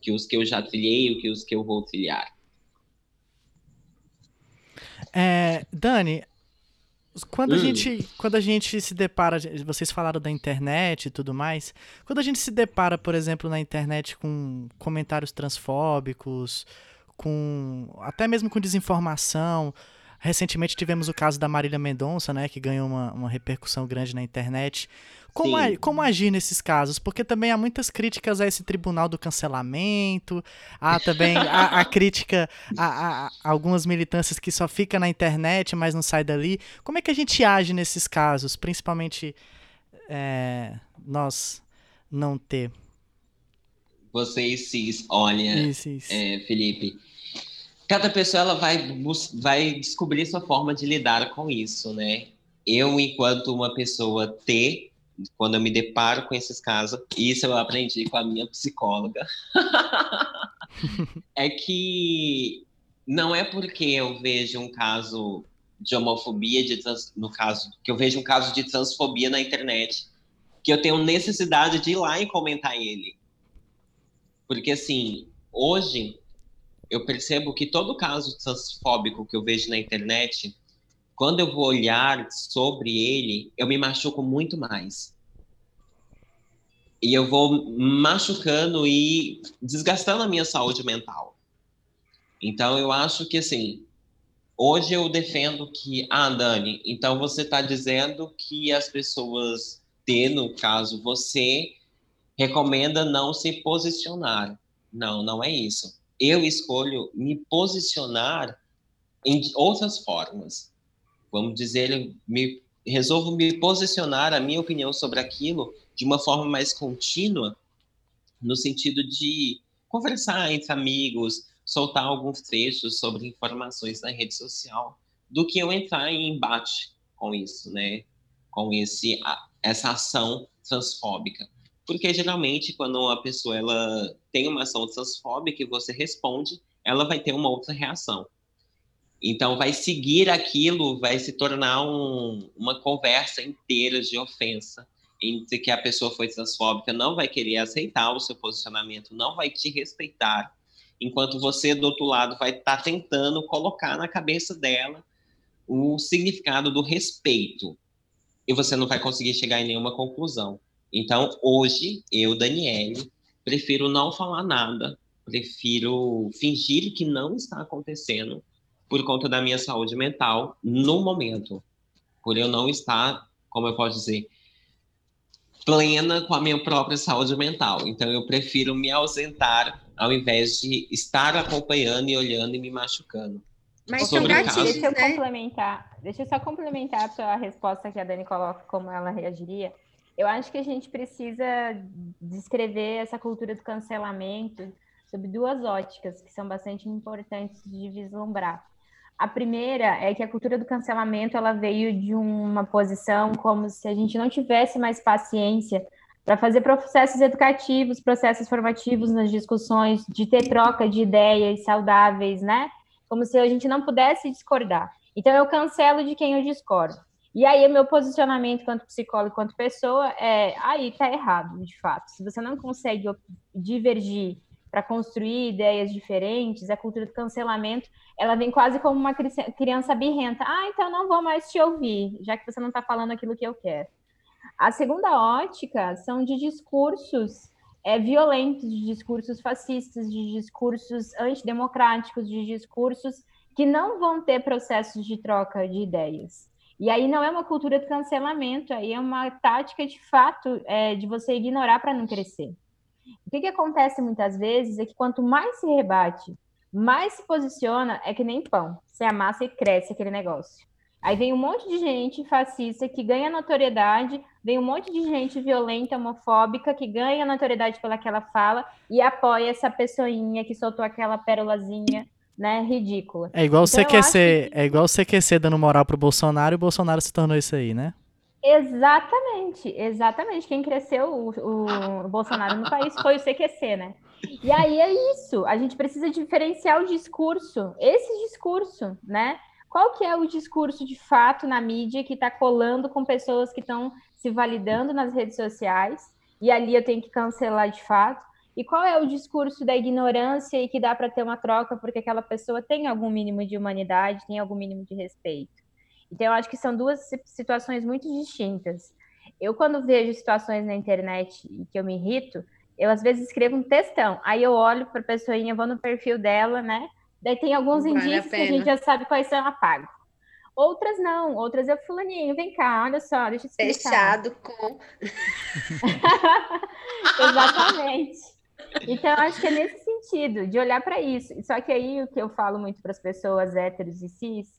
que os que eu já trilhei, que os que eu vou trilhar. É, Dani, quando a, hum. gente, quando a gente se depara, vocês falaram da internet e tudo mais, quando a gente se depara, por exemplo, na internet com comentários transfóbicos, com até mesmo com desinformação, Recentemente tivemos o caso da Marília Mendonça, né, que ganhou uma, uma repercussão grande na internet. Como, a, como agir nesses casos? Porque também há muitas críticas a esse tribunal do cancelamento, há também a, a crítica a, a, a, algumas militâncias que só fica na internet, mas não sai dali. Como é que a gente age nesses casos, principalmente é, nós não ter? Vocês cis, olha, isso, isso. É, Felipe, cada pessoa ela vai, vai descobrir sua forma de lidar com isso, né? Eu, enquanto uma pessoa T, quando eu me deparo com esses casos, isso eu aprendi com a minha psicóloga, é que não é porque eu vejo um caso de homofobia, de trans, no caso, que eu vejo um caso de transfobia na internet, que eu tenho necessidade de ir lá e comentar ele. Porque, assim, hoje eu percebo que todo caso transfóbico que eu vejo na internet, quando eu vou olhar sobre ele, eu me machuco muito mais. E eu vou machucando e desgastando a minha saúde mental. Então, eu acho que, assim, hoje eu defendo que, ah, Dani, então você está dizendo que as pessoas no caso você, recomenda não se posicionar. Não, não é isso eu escolho me posicionar em outras formas. Vamos dizer, me, resolvo me posicionar a minha opinião sobre aquilo de uma forma mais contínua, no sentido de conversar entre amigos, soltar alguns trechos sobre informações na rede social, do que eu entrar em embate com isso, né? Com esse, essa ação transfóbica. Porque geralmente quando uma pessoa ela tem uma ação transfóbica e você responde, ela vai ter uma outra reação. Então vai seguir aquilo, vai se tornar um, uma conversa inteira de ofensa entre que a pessoa foi transfóbica, não vai querer aceitar o seu posicionamento, não vai te respeitar, enquanto você do outro lado vai estar tá tentando colocar na cabeça dela o significado do respeito. E você não vai conseguir chegar em nenhuma conclusão. Então, hoje, eu, Daniele, prefiro não falar nada, prefiro fingir que não está acontecendo por conta da minha saúde mental no momento, por eu não estar, como eu posso dizer, plena com a minha própria saúde mental. Então, eu prefiro me ausentar ao invés de estar acompanhando e olhando e me machucando. Mas Sobre gatilhos, deixa eu né? complementar, deixa eu só complementar a resposta que a Dani coloca, como ela reagiria. Eu acho que a gente precisa descrever essa cultura do cancelamento sob duas óticas que são bastante importantes de vislumbrar. A primeira é que a cultura do cancelamento ela veio de uma posição como se a gente não tivesse mais paciência para fazer processos educativos, processos formativos nas discussões, de ter troca de ideias saudáveis, né? Como se a gente não pudesse discordar. Então, eu cancelo de quem eu discordo. E aí, meu posicionamento quanto psicólogo, quanto pessoa, é aí tá errado, de fato. Se você não consegue divergir para construir ideias diferentes, a cultura do cancelamento, ela vem quase como uma criança birrenta. Ah, então não vou mais te ouvir, já que você não está falando aquilo que eu quero. A segunda ótica são de discursos é, violentos, de discursos fascistas, de discursos antidemocráticos, de discursos que não vão ter processos de troca de ideias. E aí não é uma cultura de cancelamento, aí é uma tática de fato é, de você ignorar para não crescer. O que, que acontece muitas vezes é que quanto mais se rebate, mais se posiciona, é que nem pão. Você amassa e cresce aquele negócio. Aí vem um monte de gente fascista que ganha notoriedade, vem um monte de gente violenta, homofóbica, que ganha notoriedade pelaquela fala e apoia essa pessoinha que soltou aquela pérolazinha, né, ridícula. É igual então, o CQC, que... é igual o CQC dando moral pro Bolsonaro e o Bolsonaro se tornou isso aí, né? Exatamente, exatamente. Quem cresceu o, o, Bolsonaro no país foi o CQC, né? E aí é isso. A gente precisa diferenciar o discurso, esse discurso, né? Qual que é o discurso de fato na mídia que está colando com pessoas que estão se validando nas redes sociais e ali eu tenho que cancelar de fato? E qual é o discurso da ignorância e que dá para ter uma troca porque aquela pessoa tem algum mínimo de humanidade, tem algum mínimo de respeito? Então, eu acho que são duas situações muito distintas. Eu, quando vejo situações na internet que eu me irrito, eu às vezes escrevo um textão, aí eu olho para a pessoinha, vou no perfil dela, né? Daí tem alguns vale indícios que a gente já sabe quais são, apago. Outras não, outras eu fulaninho, vem cá, olha só, deixa eu explicar. Fechado com. Exatamente. Então, acho que é nesse sentido, de olhar para isso. Só que aí o que eu falo muito para as pessoas héteros e cis,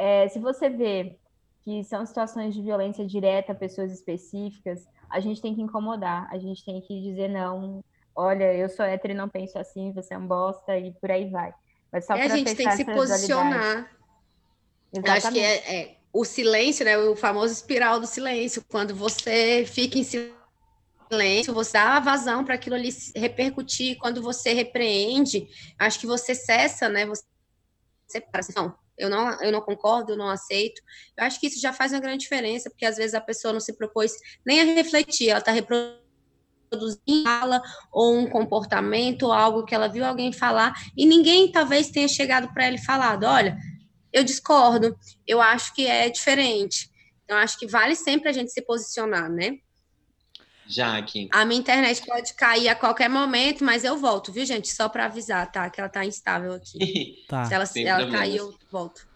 é, se você vê que são situações de violência direta a pessoas específicas, a gente tem que incomodar, a gente tem que dizer não, olha, eu sou hétero e não penso assim, você é um bosta e por aí vai. Mas só é, a gente tem que se posicionar. Eu acho que é, é, o silêncio, né? O famoso espiral do silêncio. Quando você fica em silêncio, você dá vazão para aquilo ali repercutir. Quando você repreende, acho que você cessa, né? Você para assim, não, eu não, eu não concordo, eu não aceito. Eu acho que isso já faz uma grande diferença, porque às vezes a pessoa não se propôs nem a refletir, ela está reproduzindo fala ou um comportamento ou algo que ela viu alguém falar e ninguém talvez tenha chegado para ela e falado, olha, eu discordo, eu acho que é diferente. Então acho que vale sempre a gente se posicionar, né? Jaque. A minha internet pode cair a qualquer momento, mas eu volto, viu, gente? Só para avisar, tá? Que ela tá instável aqui. tá. Se ela, se ela cair, eu volto.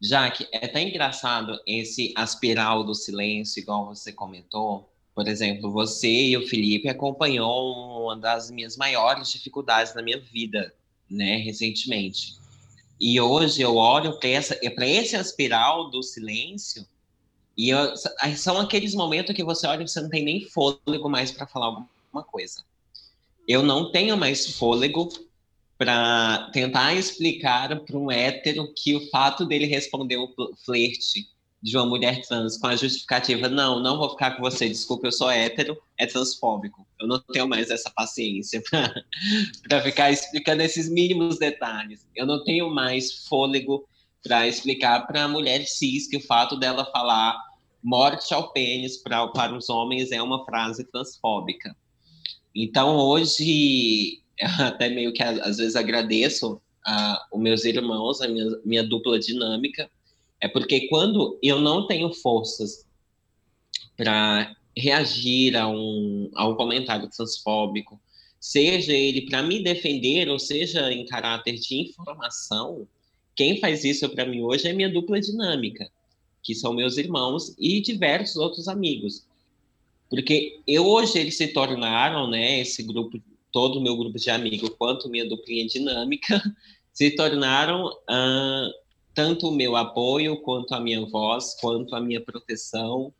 Jaque, é tão engraçado esse aspiral do silêncio, igual você comentou, por exemplo, você e o Felipe acompanhou uma das minhas maiores dificuldades na minha vida, né, recentemente. E hoje eu olho para esse aspiral do silêncio e eu, são aqueles momentos que você olha e você não tem nem fôlego mais para falar alguma coisa. Eu não tenho mais fôlego para tentar explicar para um hétero que o fato dele responder um flerte de uma mulher trans com a justificativa, não, não vou ficar com você, desculpa, eu sou hétero, é transfóbico. Eu não tenho mais essa paciência para ficar explicando esses mínimos detalhes. Eu não tenho mais fôlego para explicar para a mulher cis que o fato dela falar morte ao pênis pra, para os homens é uma frase transfóbica. Então, hoje, até meio que às vezes agradeço a, os meus irmãos, a minha, minha dupla dinâmica, é porque quando eu não tenho forças para reagir a um, a um comentário transfóbico, seja ele para me defender ou seja em caráter de informação, quem faz isso para mim hoje é minha dupla dinâmica, que são meus irmãos e diversos outros amigos. Porque eu hoje eles se tornaram, né, esse grupo, todo o meu grupo de amigos, quanto minha duplinha dinâmica, se tornaram uh, tanto o meu apoio, quanto a minha voz, quanto a minha proteção.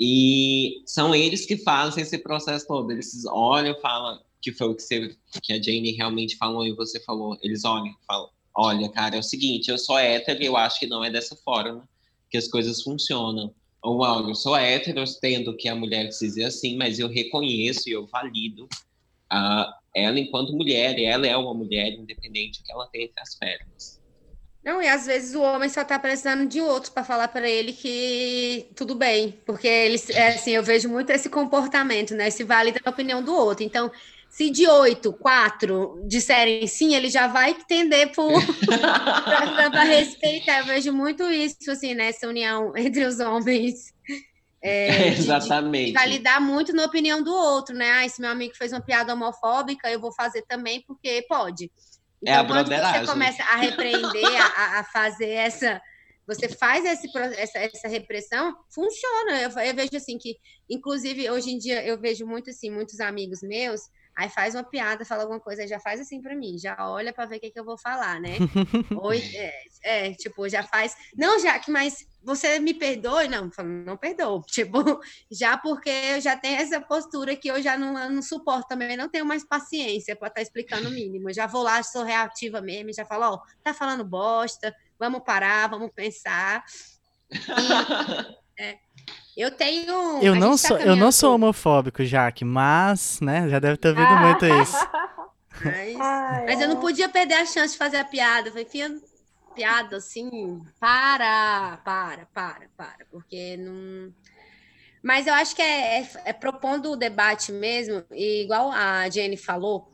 E são eles que fazem esse processo todo. Eles olham, falam que foi o que, você, que a Jane realmente falou e você falou. Eles olham, falam: olha, cara, é o seguinte, eu sou hétero e eu acho que não é dessa forma que as coisas funcionam. o Mauro, eu sou hétero, tendo que a mulher se dizer assim, mas eu reconheço e eu valido a, ela enquanto mulher, ela é uma mulher independente que ela tem entre as pernas. Não, e às vezes o homem só tá precisando de outro para falar para ele que tudo bem, porque eles, é, assim, eu vejo muito esse comportamento, né? Se valida a opinião do outro. Então, se de oito, quatro disserem sim, ele já vai tender para respeitar. Eu vejo muito isso, assim, nessa união entre os homens. É, Exatamente. De, de validar muito na opinião do outro, né? Ah, se meu amigo fez uma piada homofóbica, eu vou fazer também porque pode. Então, é a quando você começa a repreender, a, a, fazer essa. Você faz esse, essa, essa repressão, funciona. Eu, eu, vejo assim que, inclusive, hoje em dia eu vejo muito assim, muitos amigos meus, aí faz uma piada, fala alguma coisa, já faz assim para mim, já olha para ver o que, que eu vou falar, né? Ou, é, é, tipo, já faz. Não, Jaque, mas você me perdoe? Não, não perdoo. Tipo, já porque eu já tenho essa postura que eu já não, não suporto também, não tenho mais paciência para estar tá explicando o mínimo. Eu já vou lá, sou reativa mesmo, já falo, ó, tá falando bosta, vamos parar, vamos pensar. E, é, eu tenho. Eu não, tá sou, eu não sou homofóbico, Jaque, mas, né, já deve ter ouvido ah. muito isso. Mas, mas, eu não podia perder a chance de fazer a piada. Eu falei, filha, piada assim, para, para, para, para, porque não. Mas eu acho que é, é, é propondo o debate mesmo, e igual a Jenny falou,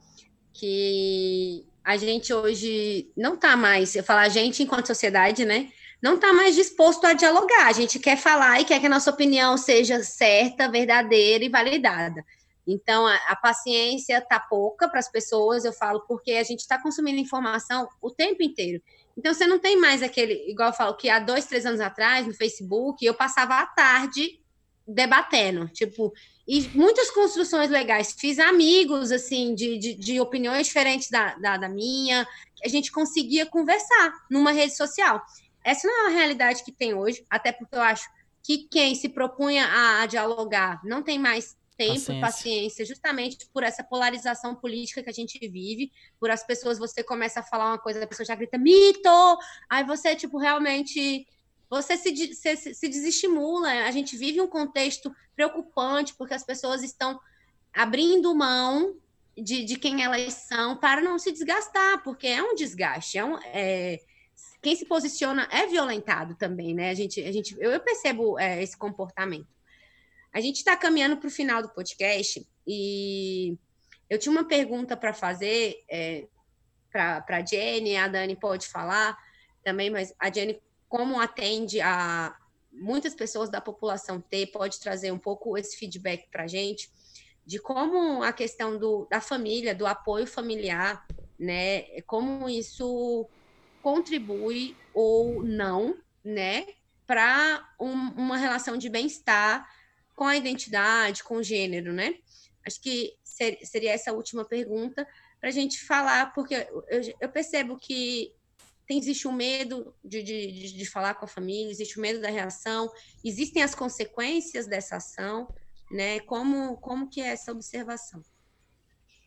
que a gente hoje não está mais, eu falo a gente enquanto sociedade, né? Não está mais disposto a dialogar. A gente quer falar e quer que a nossa opinião seja certa, verdadeira e validada. Então, a, a paciência está pouca para as pessoas, eu falo, porque a gente está consumindo informação o tempo inteiro. Então, você não tem mais aquele, igual eu falo, que há dois, três anos atrás, no Facebook, eu passava a tarde debatendo, tipo, e muitas construções legais. Fiz amigos, assim, de, de, de opiniões diferentes da, da, da minha, que a gente conseguia conversar numa rede social. Essa não é uma realidade que tem hoje, até porque eu acho que quem se propunha a, a dialogar não tem mais tempo paciência. e paciência, justamente por essa polarização política que a gente vive, por as pessoas, você começa a falar uma coisa, a pessoa já grita, mito! Aí você, tipo, realmente, você se, se, se desestimula. A gente vive um contexto preocupante, porque as pessoas estão abrindo mão de, de quem elas são para não se desgastar, porque é um desgaste, é um... É, quem se posiciona é violentado também, né? A gente, a gente, eu, eu percebo é, esse comportamento. A gente está caminhando para o final do podcast e eu tinha uma pergunta para fazer é, para a Jenny, a Dani pode falar também, mas a Jenny, como atende a muitas pessoas da população T, pode trazer um pouco esse feedback para a gente de como a questão do, da família, do apoio familiar, né, como isso contribui ou não, né, para um, uma relação de bem-estar com a identidade, com o gênero, né? Acho que ser, seria essa última pergunta para a gente falar, porque eu, eu, percebo que tem, existe o um medo de, de, de falar com a família, existe o um medo da reação, existem as consequências dessa ação, né? Como, como que é essa observação?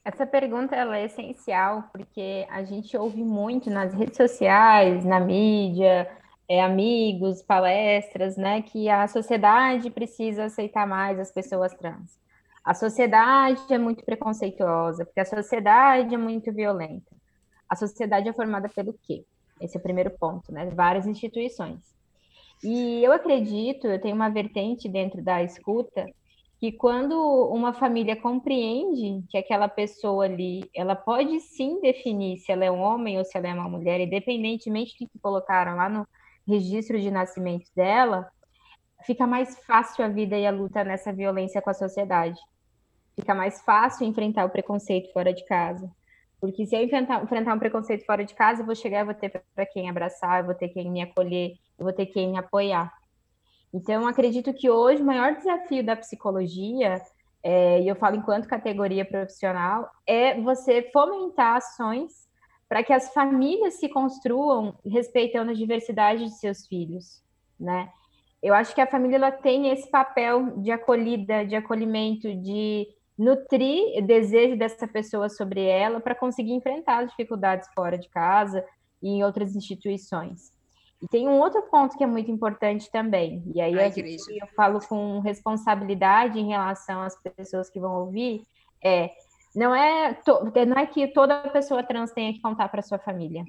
Essa pergunta ela é essencial porque a gente ouve muito nas redes sociais, na mídia, é, amigos, palestras, né, que a sociedade precisa aceitar mais as pessoas trans. A sociedade é muito preconceituosa, porque a sociedade é muito violenta. A sociedade é formada pelo quê? Esse é o primeiro ponto, né? Várias instituições. E eu acredito, eu tenho uma vertente dentro da escuta, que quando uma família compreende que aquela pessoa ali, ela pode sim definir se ela é um homem ou se ela é uma mulher, independentemente do que colocaram lá no, registro de nascimento dela, fica mais fácil a vida e a luta nessa violência com a sociedade. Fica mais fácil enfrentar o preconceito fora de casa. Porque se eu enfrentar, enfrentar um preconceito fora de casa, eu vou chegar, eu vou ter para quem abraçar, eu vou ter quem me acolher, eu vou ter quem me apoiar. Então, acredito que hoje o maior desafio da psicologia, é, e eu falo enquanto categoria profissional, é você fomentar ações para que as famílias se construam respeitando a diversidade de seus filhos, né? Eu acho que a família ela tem esse papel de acolhida, de acolhimento, de nutrir o desejo dessa pessoa sobre ela para conseguir enfrentar as dificuldades fora de casa e em outras instituições. E tem um outro ponto que é muito importante também, e aí A eu, igreja. eu falo com responsabilidade em relação às pessoas que vão ouvir, é não é, to- não é que toda pessoa trans tenha que contar para sua família.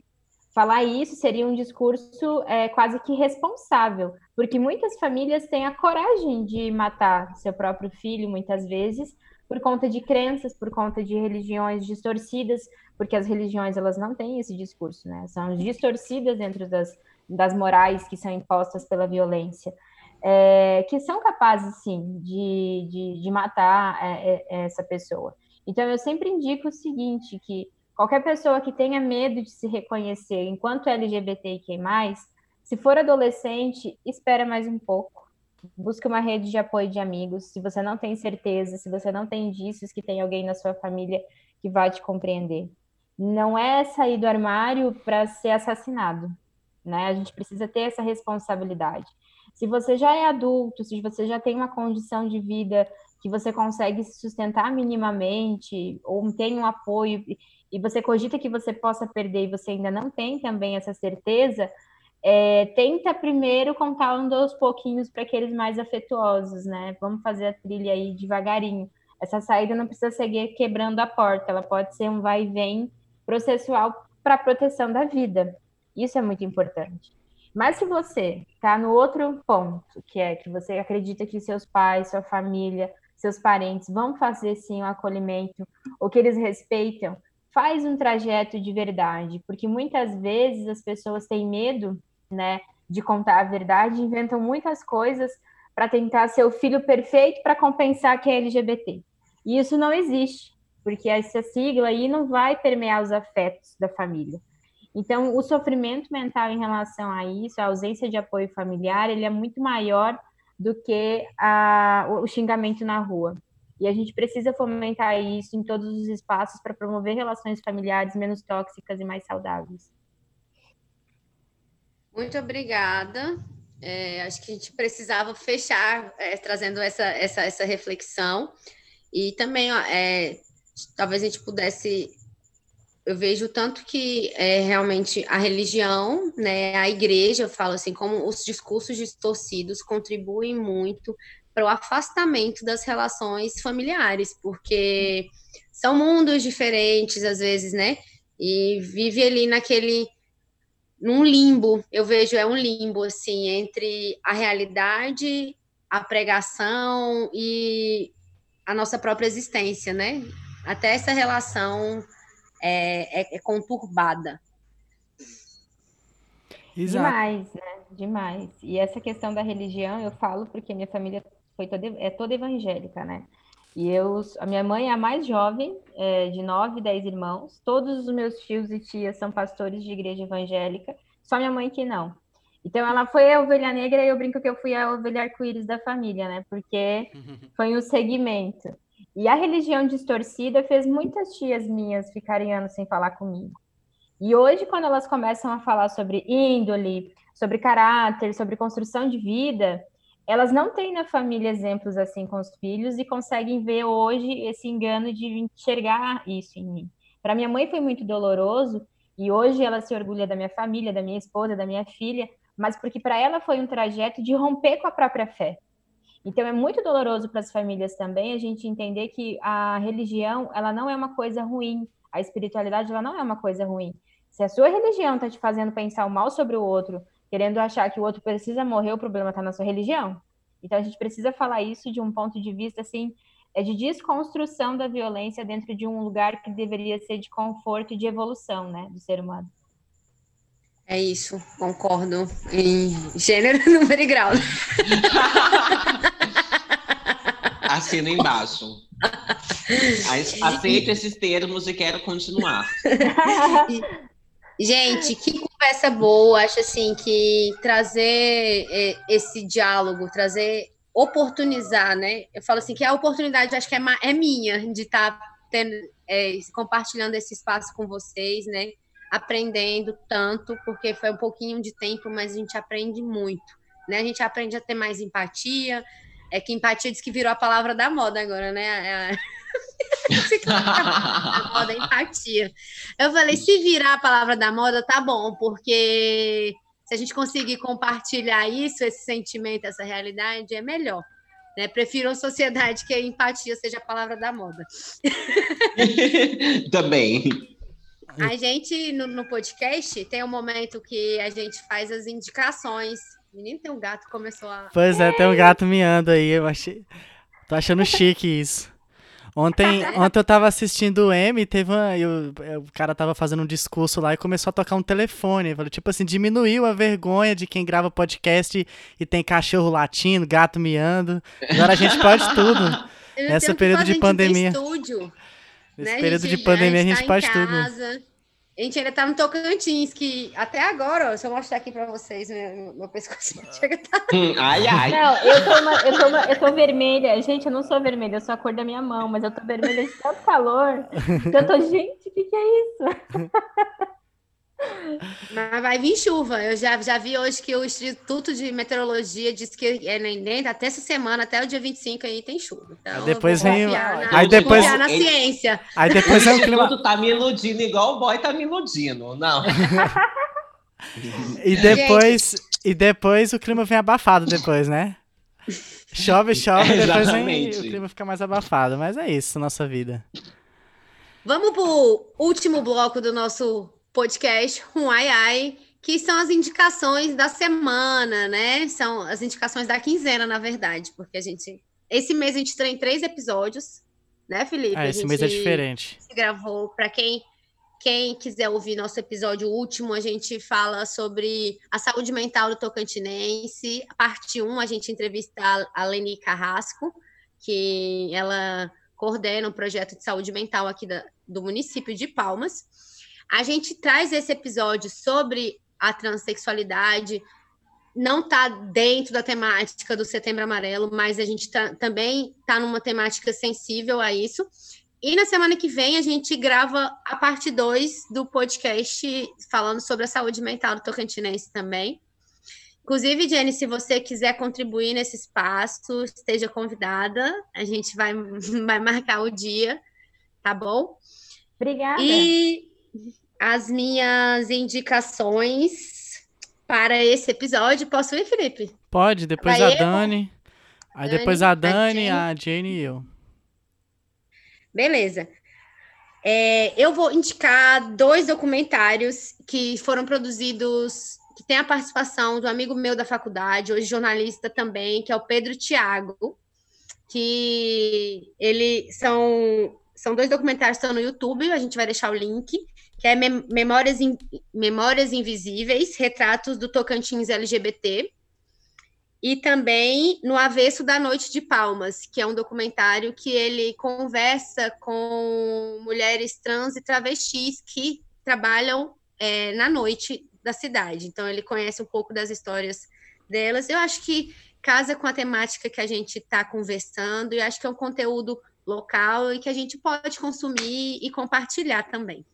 Falar isso seria um discurso é, quase que responsável, porque muitas famílias têm a coragem de matar seu próprio filho, muitas vezes, por conta de crenças, por conta de religiões distorcidas, porque as religiões elas não têm esse discurso, né? São distorcidas dentro das, das morais que são impostas pela violência, é, que são capazes, sim, de, de, de matar é, é, essa pessoa. Então, eu sempre indico o seguinte, que qualquer pessoa que tenha medo de se reconhecer enquanto LGBTQI+, se for adolescente, espera mais um pouco. Busque uma rede de apoio de amigos. Se você não tem certeza, se você não tem indícios que tem alguém na sua família que vai te compreender. Não é sair do armário para ser assassinado, né? A gente precisa ter essa responsabilidade. Se você já é adulto, se você já tem uma condição de vida que você consegue se sustentar minimamente, ou tem um apoio, e você cogita que você possa perder e você ainda não tem também essa certeza, é, tenta primeiro contando aos pouquinhos para aqueles mais afetuosos, né? Vamos fazer a trilha aí devagarinho. Essa saída não precisa seguir quebrando a porta, ela pode ser um vai e vem processual para proteção da vida. Isso é muito importante. Mas se você está no outro ponto, que é que você acredita que seus pais, sua família, seus parentes vão fazer sim o acolhimento, ou que eles respeitam, faz um trajeto de verdade, porque muitas vezes as pessoas têm medo, né, de contar a verdade, inventam muitas coisas para tentar ser o filho perfeito para compensar que é LGBT. E isso não existe, porque essa sigla aí não vai permear os afetos da família. Então, o sofrimento mental em relação a isso, a ausência de apoio familiar, ele é muito maior do que a, o xingamento na rua. E a gente precisa fomentar isso em todos os espaços para promover relações familiares menos tóxicas e mais saudáveis. Muito obrigada. É, acho que a gente precisava fechar é, trazendo essa, essa, essa reflexão. E também, ó, é, talvez a gente pudesse. Eu vejo tanto que é, realmente a religião, né, a igreja, eu falo assim, como os discursos distorcidos contribuem muito para o afastamento das relações familiares, porque são mundos diferentes, às vezes, né? E vive ali naquele num limbo, eu vejo é um limbo assim entre a realidade, a pregação e a nossa própria existência, né? Até essa relação é, é, é conturbada. Exato. Demais, né? Demais. E essa questão da religião, eu falo porque minha família foi toda, é toda evangélica, né? E eu, a minha mãe é a mais jovem, é, de nove, dez irmãos. Todos os meus tios e tias são pastores de igreja evangélica, só minha mãe que não. Então ela foi a ovelha negra e eu brinco que eu fui a ovelha arco-íris da família, né? Porque foi um segmento. E a religião distorcida fez muitas tias minhas ficarem anos sem falar comigo. E hoje, quando elas começam a falar sobre índole, sobre caráter, sobre construção de vida, elas não têm na família exemplos assim com os filhos e conseguem ver hoje esse engano de enxergar isso em mim. Para minha mãe foi muito doloroso e hoje ela se orgulha da minha família, da minha esposa, da minha filha, mas porque para ela foi um trajeto de romper com a própria fé. Então é muito doloroso para as famílias também a gente entender que a religião, ela não é uma coisa ruim, a espiritualidade ela não é uma coisa ruim. Se a sua religião está te fazendo pensar o mal sobre o outro, querendo achar que o outro precisa morrer, o problema está na sua religião. Então a gente precisa falar isso de um ponto de vista assim, é de desconstrução da violência dentro de um lugar que deveria ser de conforto e de evolução, né, do ser humano. É isso, concordo em gênero, número e grau. Assino embaixo. Aceito esses termos e quero continuar. Gente, que conversa boa. Acho assim que trazer é, esse diálogo, trazer, oportunizar, né? Eu falo assim que a oportunidade acho que é, é minha de estar tá é, compartilhando esse espaço com vocês, né? Aprendendo tanto, porque foi um pouquinho de tempo, mas a gente aprende muito, né? A gente aprende a ter mais empatia. É que empatia diz que virou a palavra da moda agora, né? É a moda empatia. Eu falei, se virar a palavra da moda, tá bom, porque se a gente conseguir compartilhar isso, esse sentimento, essa realidade, é melhor. Né? Prefiro uma sociedade que a empatia seja a palavra da moda. Também. A gente, no, no, podcast, tem um momento que a gente faz as indicações. Menino, tem um gato que começou a. Pois é, tem um gato miando aí. Eu achei. Tô achando chique isso. Ontem, ontem eu tava assistindo o M e teve uma, eu, o cara tava fazendo um discurso lá e começou a tocar um telefone. Falei, tipo assim, diminuiu a vergonha de quem grava podcast e, tem cachorro latindo, gato miando. Agora a gente pode tudo. Nessa período de pandemia. Estúdio, Nesse né? período gente, de pandemia a gente, a gente pode tudo. A gente ainda tá no Tocantins, que até agora, ó, se eu mostrar aqui para vocês, meu, meu pescoço chega tá... Ai, ai. Não, eu tô, uma, eu, tô uma, eu tô vermelha. Gente, eu não sou vermelha, eu sou a cor da minha mão, mas eu tô vermelha de tanto calor. Que eu tô, gente, o que, que é isso? Mas vai vir chuva. Eu já, já vi hoje que o Instituto de Meteorologia disse que é nem até essa semana, até o dia 25 aí tem chuva. Então, aí depois vem. Na, aí depois na ciência. Aí depois o Instituto tá me iludindo igual o boy tá me iludindo. Não. e depois e depois o clima vem abafado depois, né? Chove, chove, é, depois vem, o clima fica mais abafado. Mas é isso, nossa vida. Vamos pro último bloco do nosso podcast Um Ai Ai, que são as indicações da semana, né? São as indicações da quinzena, na verdade, porque a gente. Esse mês a gente tem três episódios, né, Felipe? Ah, esse mês é diferente. Se gravou para quem quem quiser ouvir nosso episódio último, a gente fala sobre a saúde mental do Tocantinense. A parte 1, a gente entrevista a Leni Carrasco, que ela coordena um projeto de saúde mental aqui da, do município de Palmas. A gente traz esse episódio sobre a transexualidade, não está dentro da temática do Setembro Amarelo, mas a gente tá, também está numa temática sensível a isso. E na semana que vem a gente grava a parte 2 do podcast falando sobre a saúde mental do Tocantinense também. Inclusive, Jenny, se você quiser contribuir nesse espaço, esteja convidada. A gente vai, vai marcar o dia, tá bom? Obrigada. E as minhas indicações para esse episódio. Posso ir, Felipe? Pode, depois Vai a eu? Dani. Aí Dani, depois a Dani, a Jane. a Jane e eu. Beleza. É, eu vou indicar dois documentários que foram produzidos, que tem a participação do amigo meu da faculdade, hoje jornalista também, que é o Pedro Tiago, que ele são, são dois documentários que estão no YouTube, a gente vai deixar o link que é Memórias, in, Memórias Invisíveis, Retratos do Tocantins LGBT, e também No Avesso da Noite de Palmas, que é um documentário que ele conversa com mulheres trans e travestis que trabalham é, na noite da cidade. Então, ele conhece um pouco das histórias delas. Eu acho que casa com a temática que a gente está conversando, e acho que é um conteúdo local e que a gente pode consumir e compartilhar também.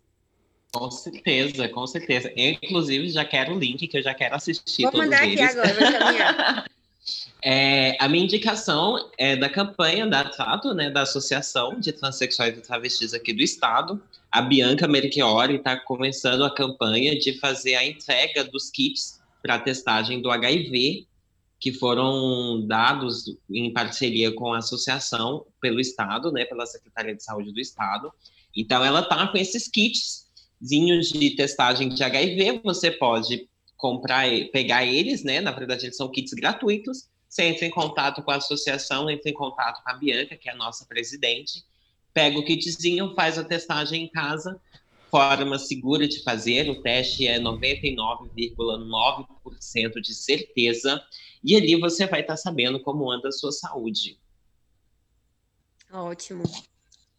Com certeza, com certeza. Eu, inclusive, já quero o link, que eu já quero assistir Vou mandar aqui agora, vou caminhar. É, a minha indicação é da campanha da Trato, né, da Associação de Transsexuais e Travestis aqui do Estado. A Bianca Merchiori está começando a campanha de fazer a entrega dos kits para testagem do HIV, que foram dados em parceria com a associação pelo Estado, né, pela Secretaria de Saúde do Estado. Então, ela está com esses kits de testagem de HIV, você pode comprar, pegar eles, né? Na verdade, eles são kits gratuitos. Você entra em contato com a associação, entra em contato com a Bianca, que é a nossa presidente, pega o kitzinho, faz a testagem em casa, forma segura de fazer, o teste é 99,9% de certeza, e ali você vai estar sabendo como anda a sua saúde. Ótimo.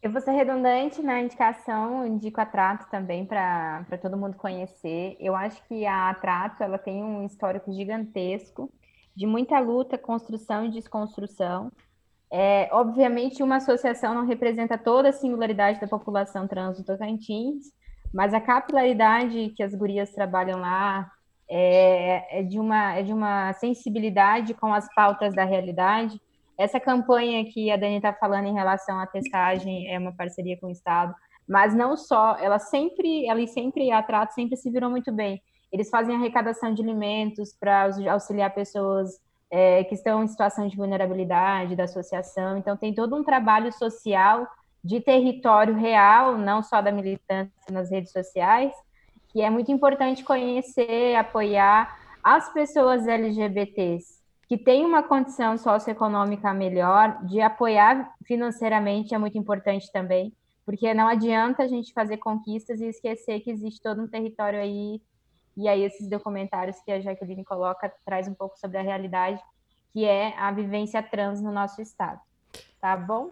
Eu vou ser redundante na indicação, indico a Trato também para todo mundo conhecer. Eu acho que a Trato ela tem um histórico gigantesco de muita luta, construção e desconstrução. É, obviamente, uma associação não representa toda a singularidade da população trans do Tocantins, mas a capilaridade que as gurias trabalham lá é, é, de, uma, é de uma sensibilidade com as pautas da realidade essa campanha que a Dani está falando em relação à testagem é uma parceria com o Estado, mas não só, ela sempre, ela sempre, a Trato sempre se virou muito bem. Eles fazem arrecadação de alimentos para auxiliar pessoas é, que estão em situação de vulnerabilidade da associação. Então, tem todo um trabalho social de território real, não só da militância nas redes sociais, que é muito importante conhecer, apoiar as pessoas LGBTs que têm uma condição socioeconômica melhor, de apoiar financeiramente é muito importante também, porque não adianta a gente fazer conquistas e esquecer que existe todo um território aí, e aí esses documentários que a Jaqueline coloca traz um pouco sobre a realidade, que é a vivência trans no nosso estado. Tá bom?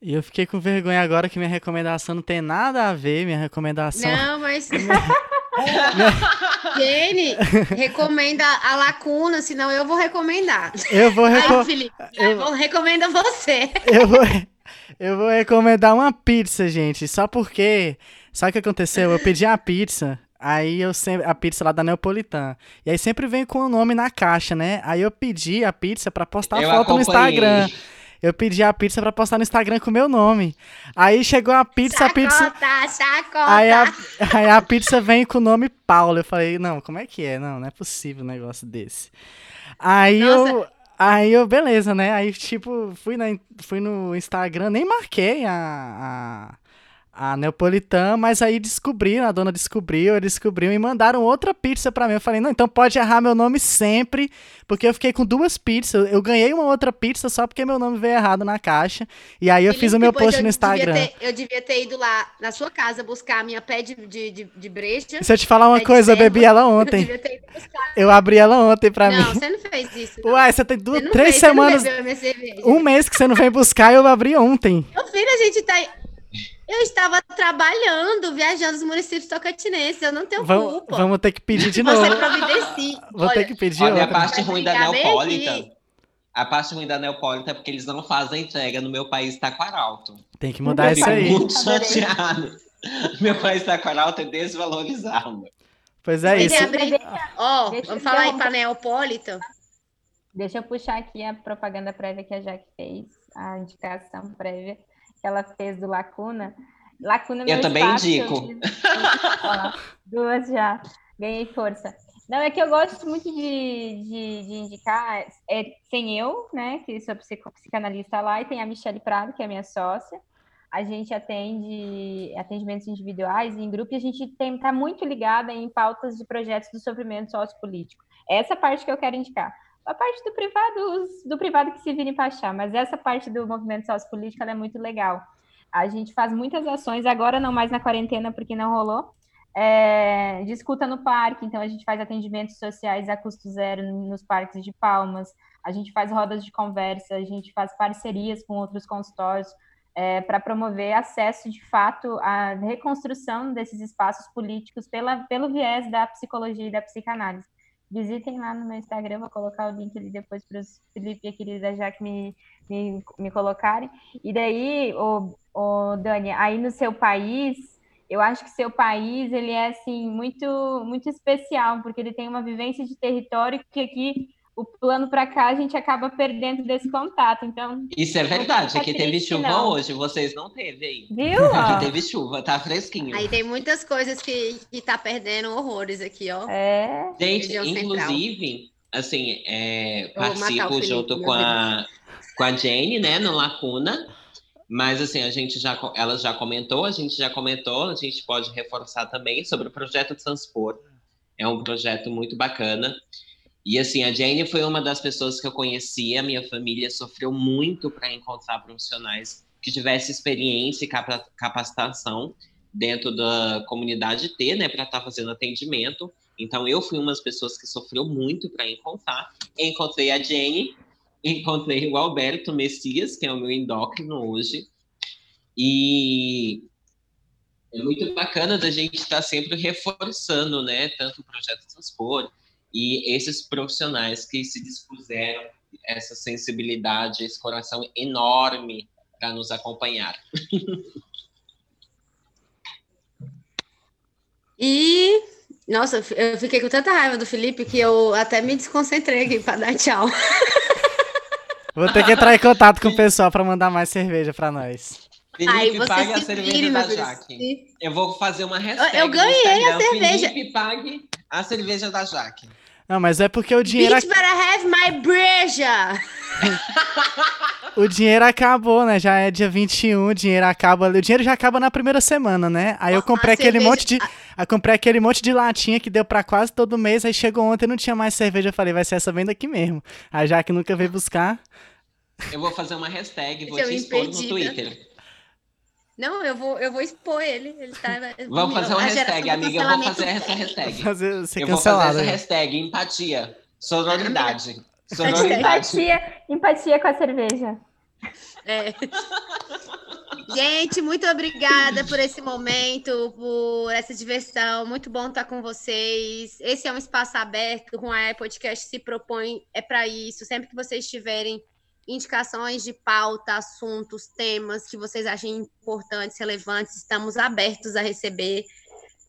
E eu fiquei com vergonha agora que minha recomendação não tem nada a ver, minha recomendação. Não, mas. Jenny, recomenda a lacuna, senão eu vou recomendar. Eu vou recomendar. Felipe, eu- vou recomenda você. Eu vou, eu vou recomendar uma pizza, gente. Só porque. Sabe o que aconteceu? Eu pedi a pizza. Aí eu sempre. A pizza lá da Neapolitan. E aí sempre vem com o nome na caixa, né? Aí eu pedi a pizza pra postar Eu foto no acompanhei. Instagram. Eu pedi a pizza pra postar no Instagram com o meu nome. Aí chegou a pizza, a pizza. Chacota, chacota. Aí a, aí a pizza vem com o nome Paulo. Eu falei, não, como é que é? Não, não é possível um negócio desse. Aí Nossa. eu. Aí eu, beleza, né? Aí, tipo, fui, na, fui no Instagram, nem marquei a, a, a Neapolitan, mas aí descobriram, a dona descobriu, ele descobriu e mandaram outra pizza pra mim. Eu falei, não, então pode errar meu nome sempre, porque eu fiquei com duas pizzas. Eu ganhei uma outra pizza só porque meu nome veio errado na caixa. E aí eu fiz o meu post eu no Instagram. Devia ter, eu devia ter ido lá na sua casa buscar a minha pé de, de, de, de breja. Se eu te falar uma coisa, eu bebi ela Eu ontem. devia ter ido buscar. Eu abri ela ontem pra não, mim. você não fez isso. não. Uai, você tem duas, Você não três fez, não semanas, um mês que você não vem buscar e eu abri ontem. Meu filho, a gente tá. Eu estava trabalhando, viajando nos municípios tocantinenses. Eu não tenho Vamos, culpa. vamos ter que pedir de Você novo. providencie. Vou Olha, ter que pedir Olha, a outra. parte ruim da Neopolitan. aqui. A parte ruim da Neopolitan é porque eles não fazem entrega no meu país Taquaralto. Tem que mudar isso aí. muito chateado. Meu país Taquaralto é desvalorizado. Pois é isso. Ó, Deixa vamos eu falar aí pra Neopolitan. Deixa eu puxar aqui a propaganda prévia que a Jaque fez, a indicação prévia que ela fez do Lacuna. Lacuna é Eu meu também espaço, indico. eu duas já, ganhei força. Não, é que eu gosto muito de, de, de indicar, é, tem eu, né, que sou psicanalista lá, e tem a Michelle Prado, que é minha sócia. A gente atende atendimentos individuais e em grupo, e a gente está muito ligada em pautas de projetos do sofrimento sociopolítico. Essa parte que eu quero indicar. A parte do privado, os- do privado que se vire para achar, mas essa parte do movimento sociopolítico é muito legal. A gente faz muitas ações, agora não mais na quarentena, porque não rolou, é, de escuta no parque, então a gente faz atendimentos sociais a custo zero nos parques de Palmas, a gente faz rodas de conversa, a gente faz parcerias com outros consultórios para promover acesso de fato à reconstrução desses espaços políticos pela, pelo viés da psicologia e da psicanálise. Visitem lá no meu Instagram, vou colocar o link ali depois para os Felipe e a querida Jaque me, me, me colocarem. E daí, o, o Dani, aí no seu país, eu acho que seu país ele é assim muito muito especial porque ele tem uma vivência de território que aqui o plano para cá a gente acaba perdendo desse contato. Então, Isso é verdade. Aqui teve triste, chuva não. hoje, vocês não teve aí. viu? Aqui teve chuva, tá fresquinho. Aí tem muitas coisas que, que tá perdendo horrores aqui, ó. É, Gente, Central. inclusive, assim, é, participo Felipe, junto com a, com a Jane, né, no Lacuna. Mas assim, a gente já, ela já comentou, a gente já comentou, a gente pode reforçar também sobre o projeto Transpor. É um projeto muito bacana. E assim, a Jane foi uma das pessoas que eu conhecia, minha família sofreu muito para encontrar profissionais que tivessem experiência e capa- capacitação dentro da comunidade T, né, para estar fazendo atendimento. Então eu fui uma das pessoas que sofreu muito para encontrar. Encontrei a Jenny, encontrei o Alberto Messias, que é o meu endócrino hoje. E é muito bacana da gente estar sempre reforçando, né, tanto o projeto Transpor e esses profissionais que se dispuseram essa sensibilidade, esse coração enorme para nos acompanhar. E, nossa, eu fiquei com tanta raiva do Felipe que eu até me desconcentrei aqui para dar tchau. Vou ter que entrar em contato com o pessoal pra mandar mais cerveja pra nós. Aí Felipe, você pague a cerveja vire, da. Jaque. Eu vou fazer uma hashtag Eu no ganhei a cerveja. Felipe, pague A cerveja da Jaque. Não, mas é porque o dinheiro, Bitch better have my breja. o dinheiro acabou, né? Já é dia 21, o dinheiro acaba. O dinheiro já acaba na primeira semana, né? Aí eu A comprei aquele cerveja- monte de. Aí comprei aquele monte de latinha que deu pra quase todo mês. Aí chegou ontem não tinha mais cerveja. Eu falei, vai ser essa venda aqui mesmo. A Jaque nunca veio buscar. Eu vou fazer uma hashtag, vou Seu te expor no. Twitter. Não, eu vou, eu vou expor ele. Ele tá. Vamos fazer uma a geração hashtag, amiga. Eu vou fazer essa hashtag. Fazer, ser Eu vou fazer essa aí. hashtag, empatia. Sororidade. Sororidade. Empatia, empatia com a cerveja. É. Gente, muito obrigada por esse momento, por essa diversão. Muito bom estar com vocês. Esse é um espaço aberto. O Ruai Podcast se propõe é para isso. Sempre que vocês tiverem indicações de pauta, assuntos, temas que vocês achem importantes, relevantes, estamos abertos a receber.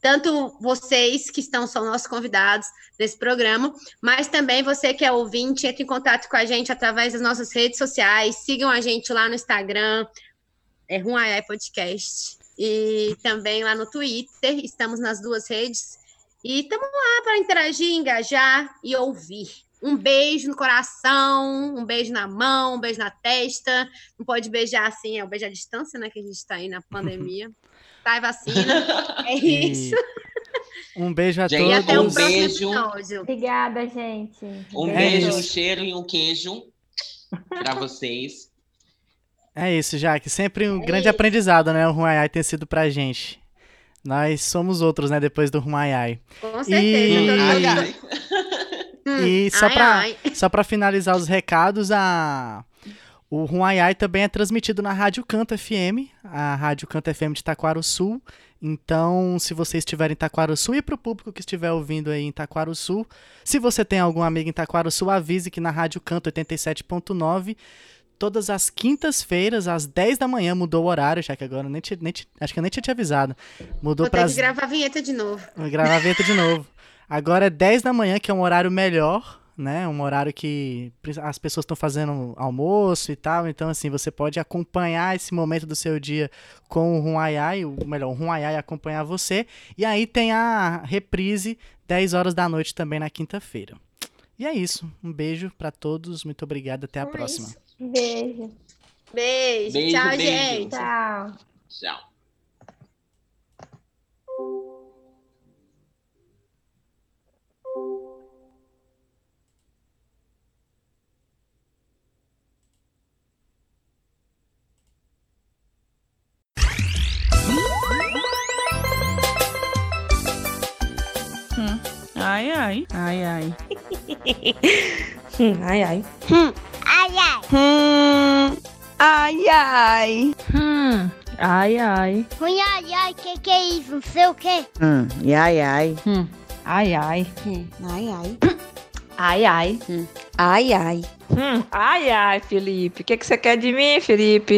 Tanto vocês que estão são nossos convidados desse programa, mas também você que é ouvinte, entre em contato com a gente através das nossas redes sociais. Sigam a gente lá no Instagram, é Ruaiai Podcast. E também lá no Twitter, estamos nas duas redes. E estamos lá para interagir, engajar e ouvir. Um beijo no coração, um beijo na mão, um beijo na testa. Não pode beijar assim, é o beijo à distância, né? Que a gente está aí na pandemia. Sai vacina. É isso. E um beijo a Gente, E até o todos. um próximo beijo. episódio. Obrigada, gente. Um É beijo, um isso. cheiro e um queijo pra vocês. É isso, Jaque. Sempre um É grande isso. aprendizado, né? O Ruaiai tem sido pra gente. Nós somos outros, né? Depois do Ruaiai. Com certeza. E- todo- Ai, todo- ai. Hum, E só pra, pra finalizar os recados, a... o Ruaiai também é transmitido na Rádio Canto FM, a Rádio Canto FM de Taquaruçu. Então, se você estiver em Taquaruçu e para o público que estiver ouvindo aí em Taquaruçu, se você tem algum amigo em Taquaruçu, avise que na Rádio Canto 87.9, todas as quintas-feiras, às 10 da manhã, mudou o horário, já que agora eu nem te- nem te- acho que eu nem tinha te avisado. Mudou Vou para ter que gravar a vinheta de novo. Vou gravar a vinheta de novo. Agora é 10 da manhã, que é um horário melhor, né? Um horário que as pessoas estão fazendo almoço e tal. Então, assim, você pode acompanhar esse momento do seu dia com o Ruaiai, ou melhor, o Ruaiai acompanhar você. E aí tem a reprise 10 horas da noite também na quinta-feira. E é isso. Um beijo pra todos. Muito obrigado. Até a é próxima. isso. Beijo. Beijo. Beijo, Tchau, beijo. gente. Tchau. Tchau. Ai, ai. Ai, ai. Hum, ai, ai. Ai, ai. Hum, ai, ai. Hum. Ai, ai. Ruim, ai, ai, que que é isso? Não sei o quê. Hum, e ai, ai. Hum. Ai, ai. Hum, ai, ai. Ai, ai. Ai, ai. Hum. Ai, ai, Felipe. O que, que você quer de mim, Felipe?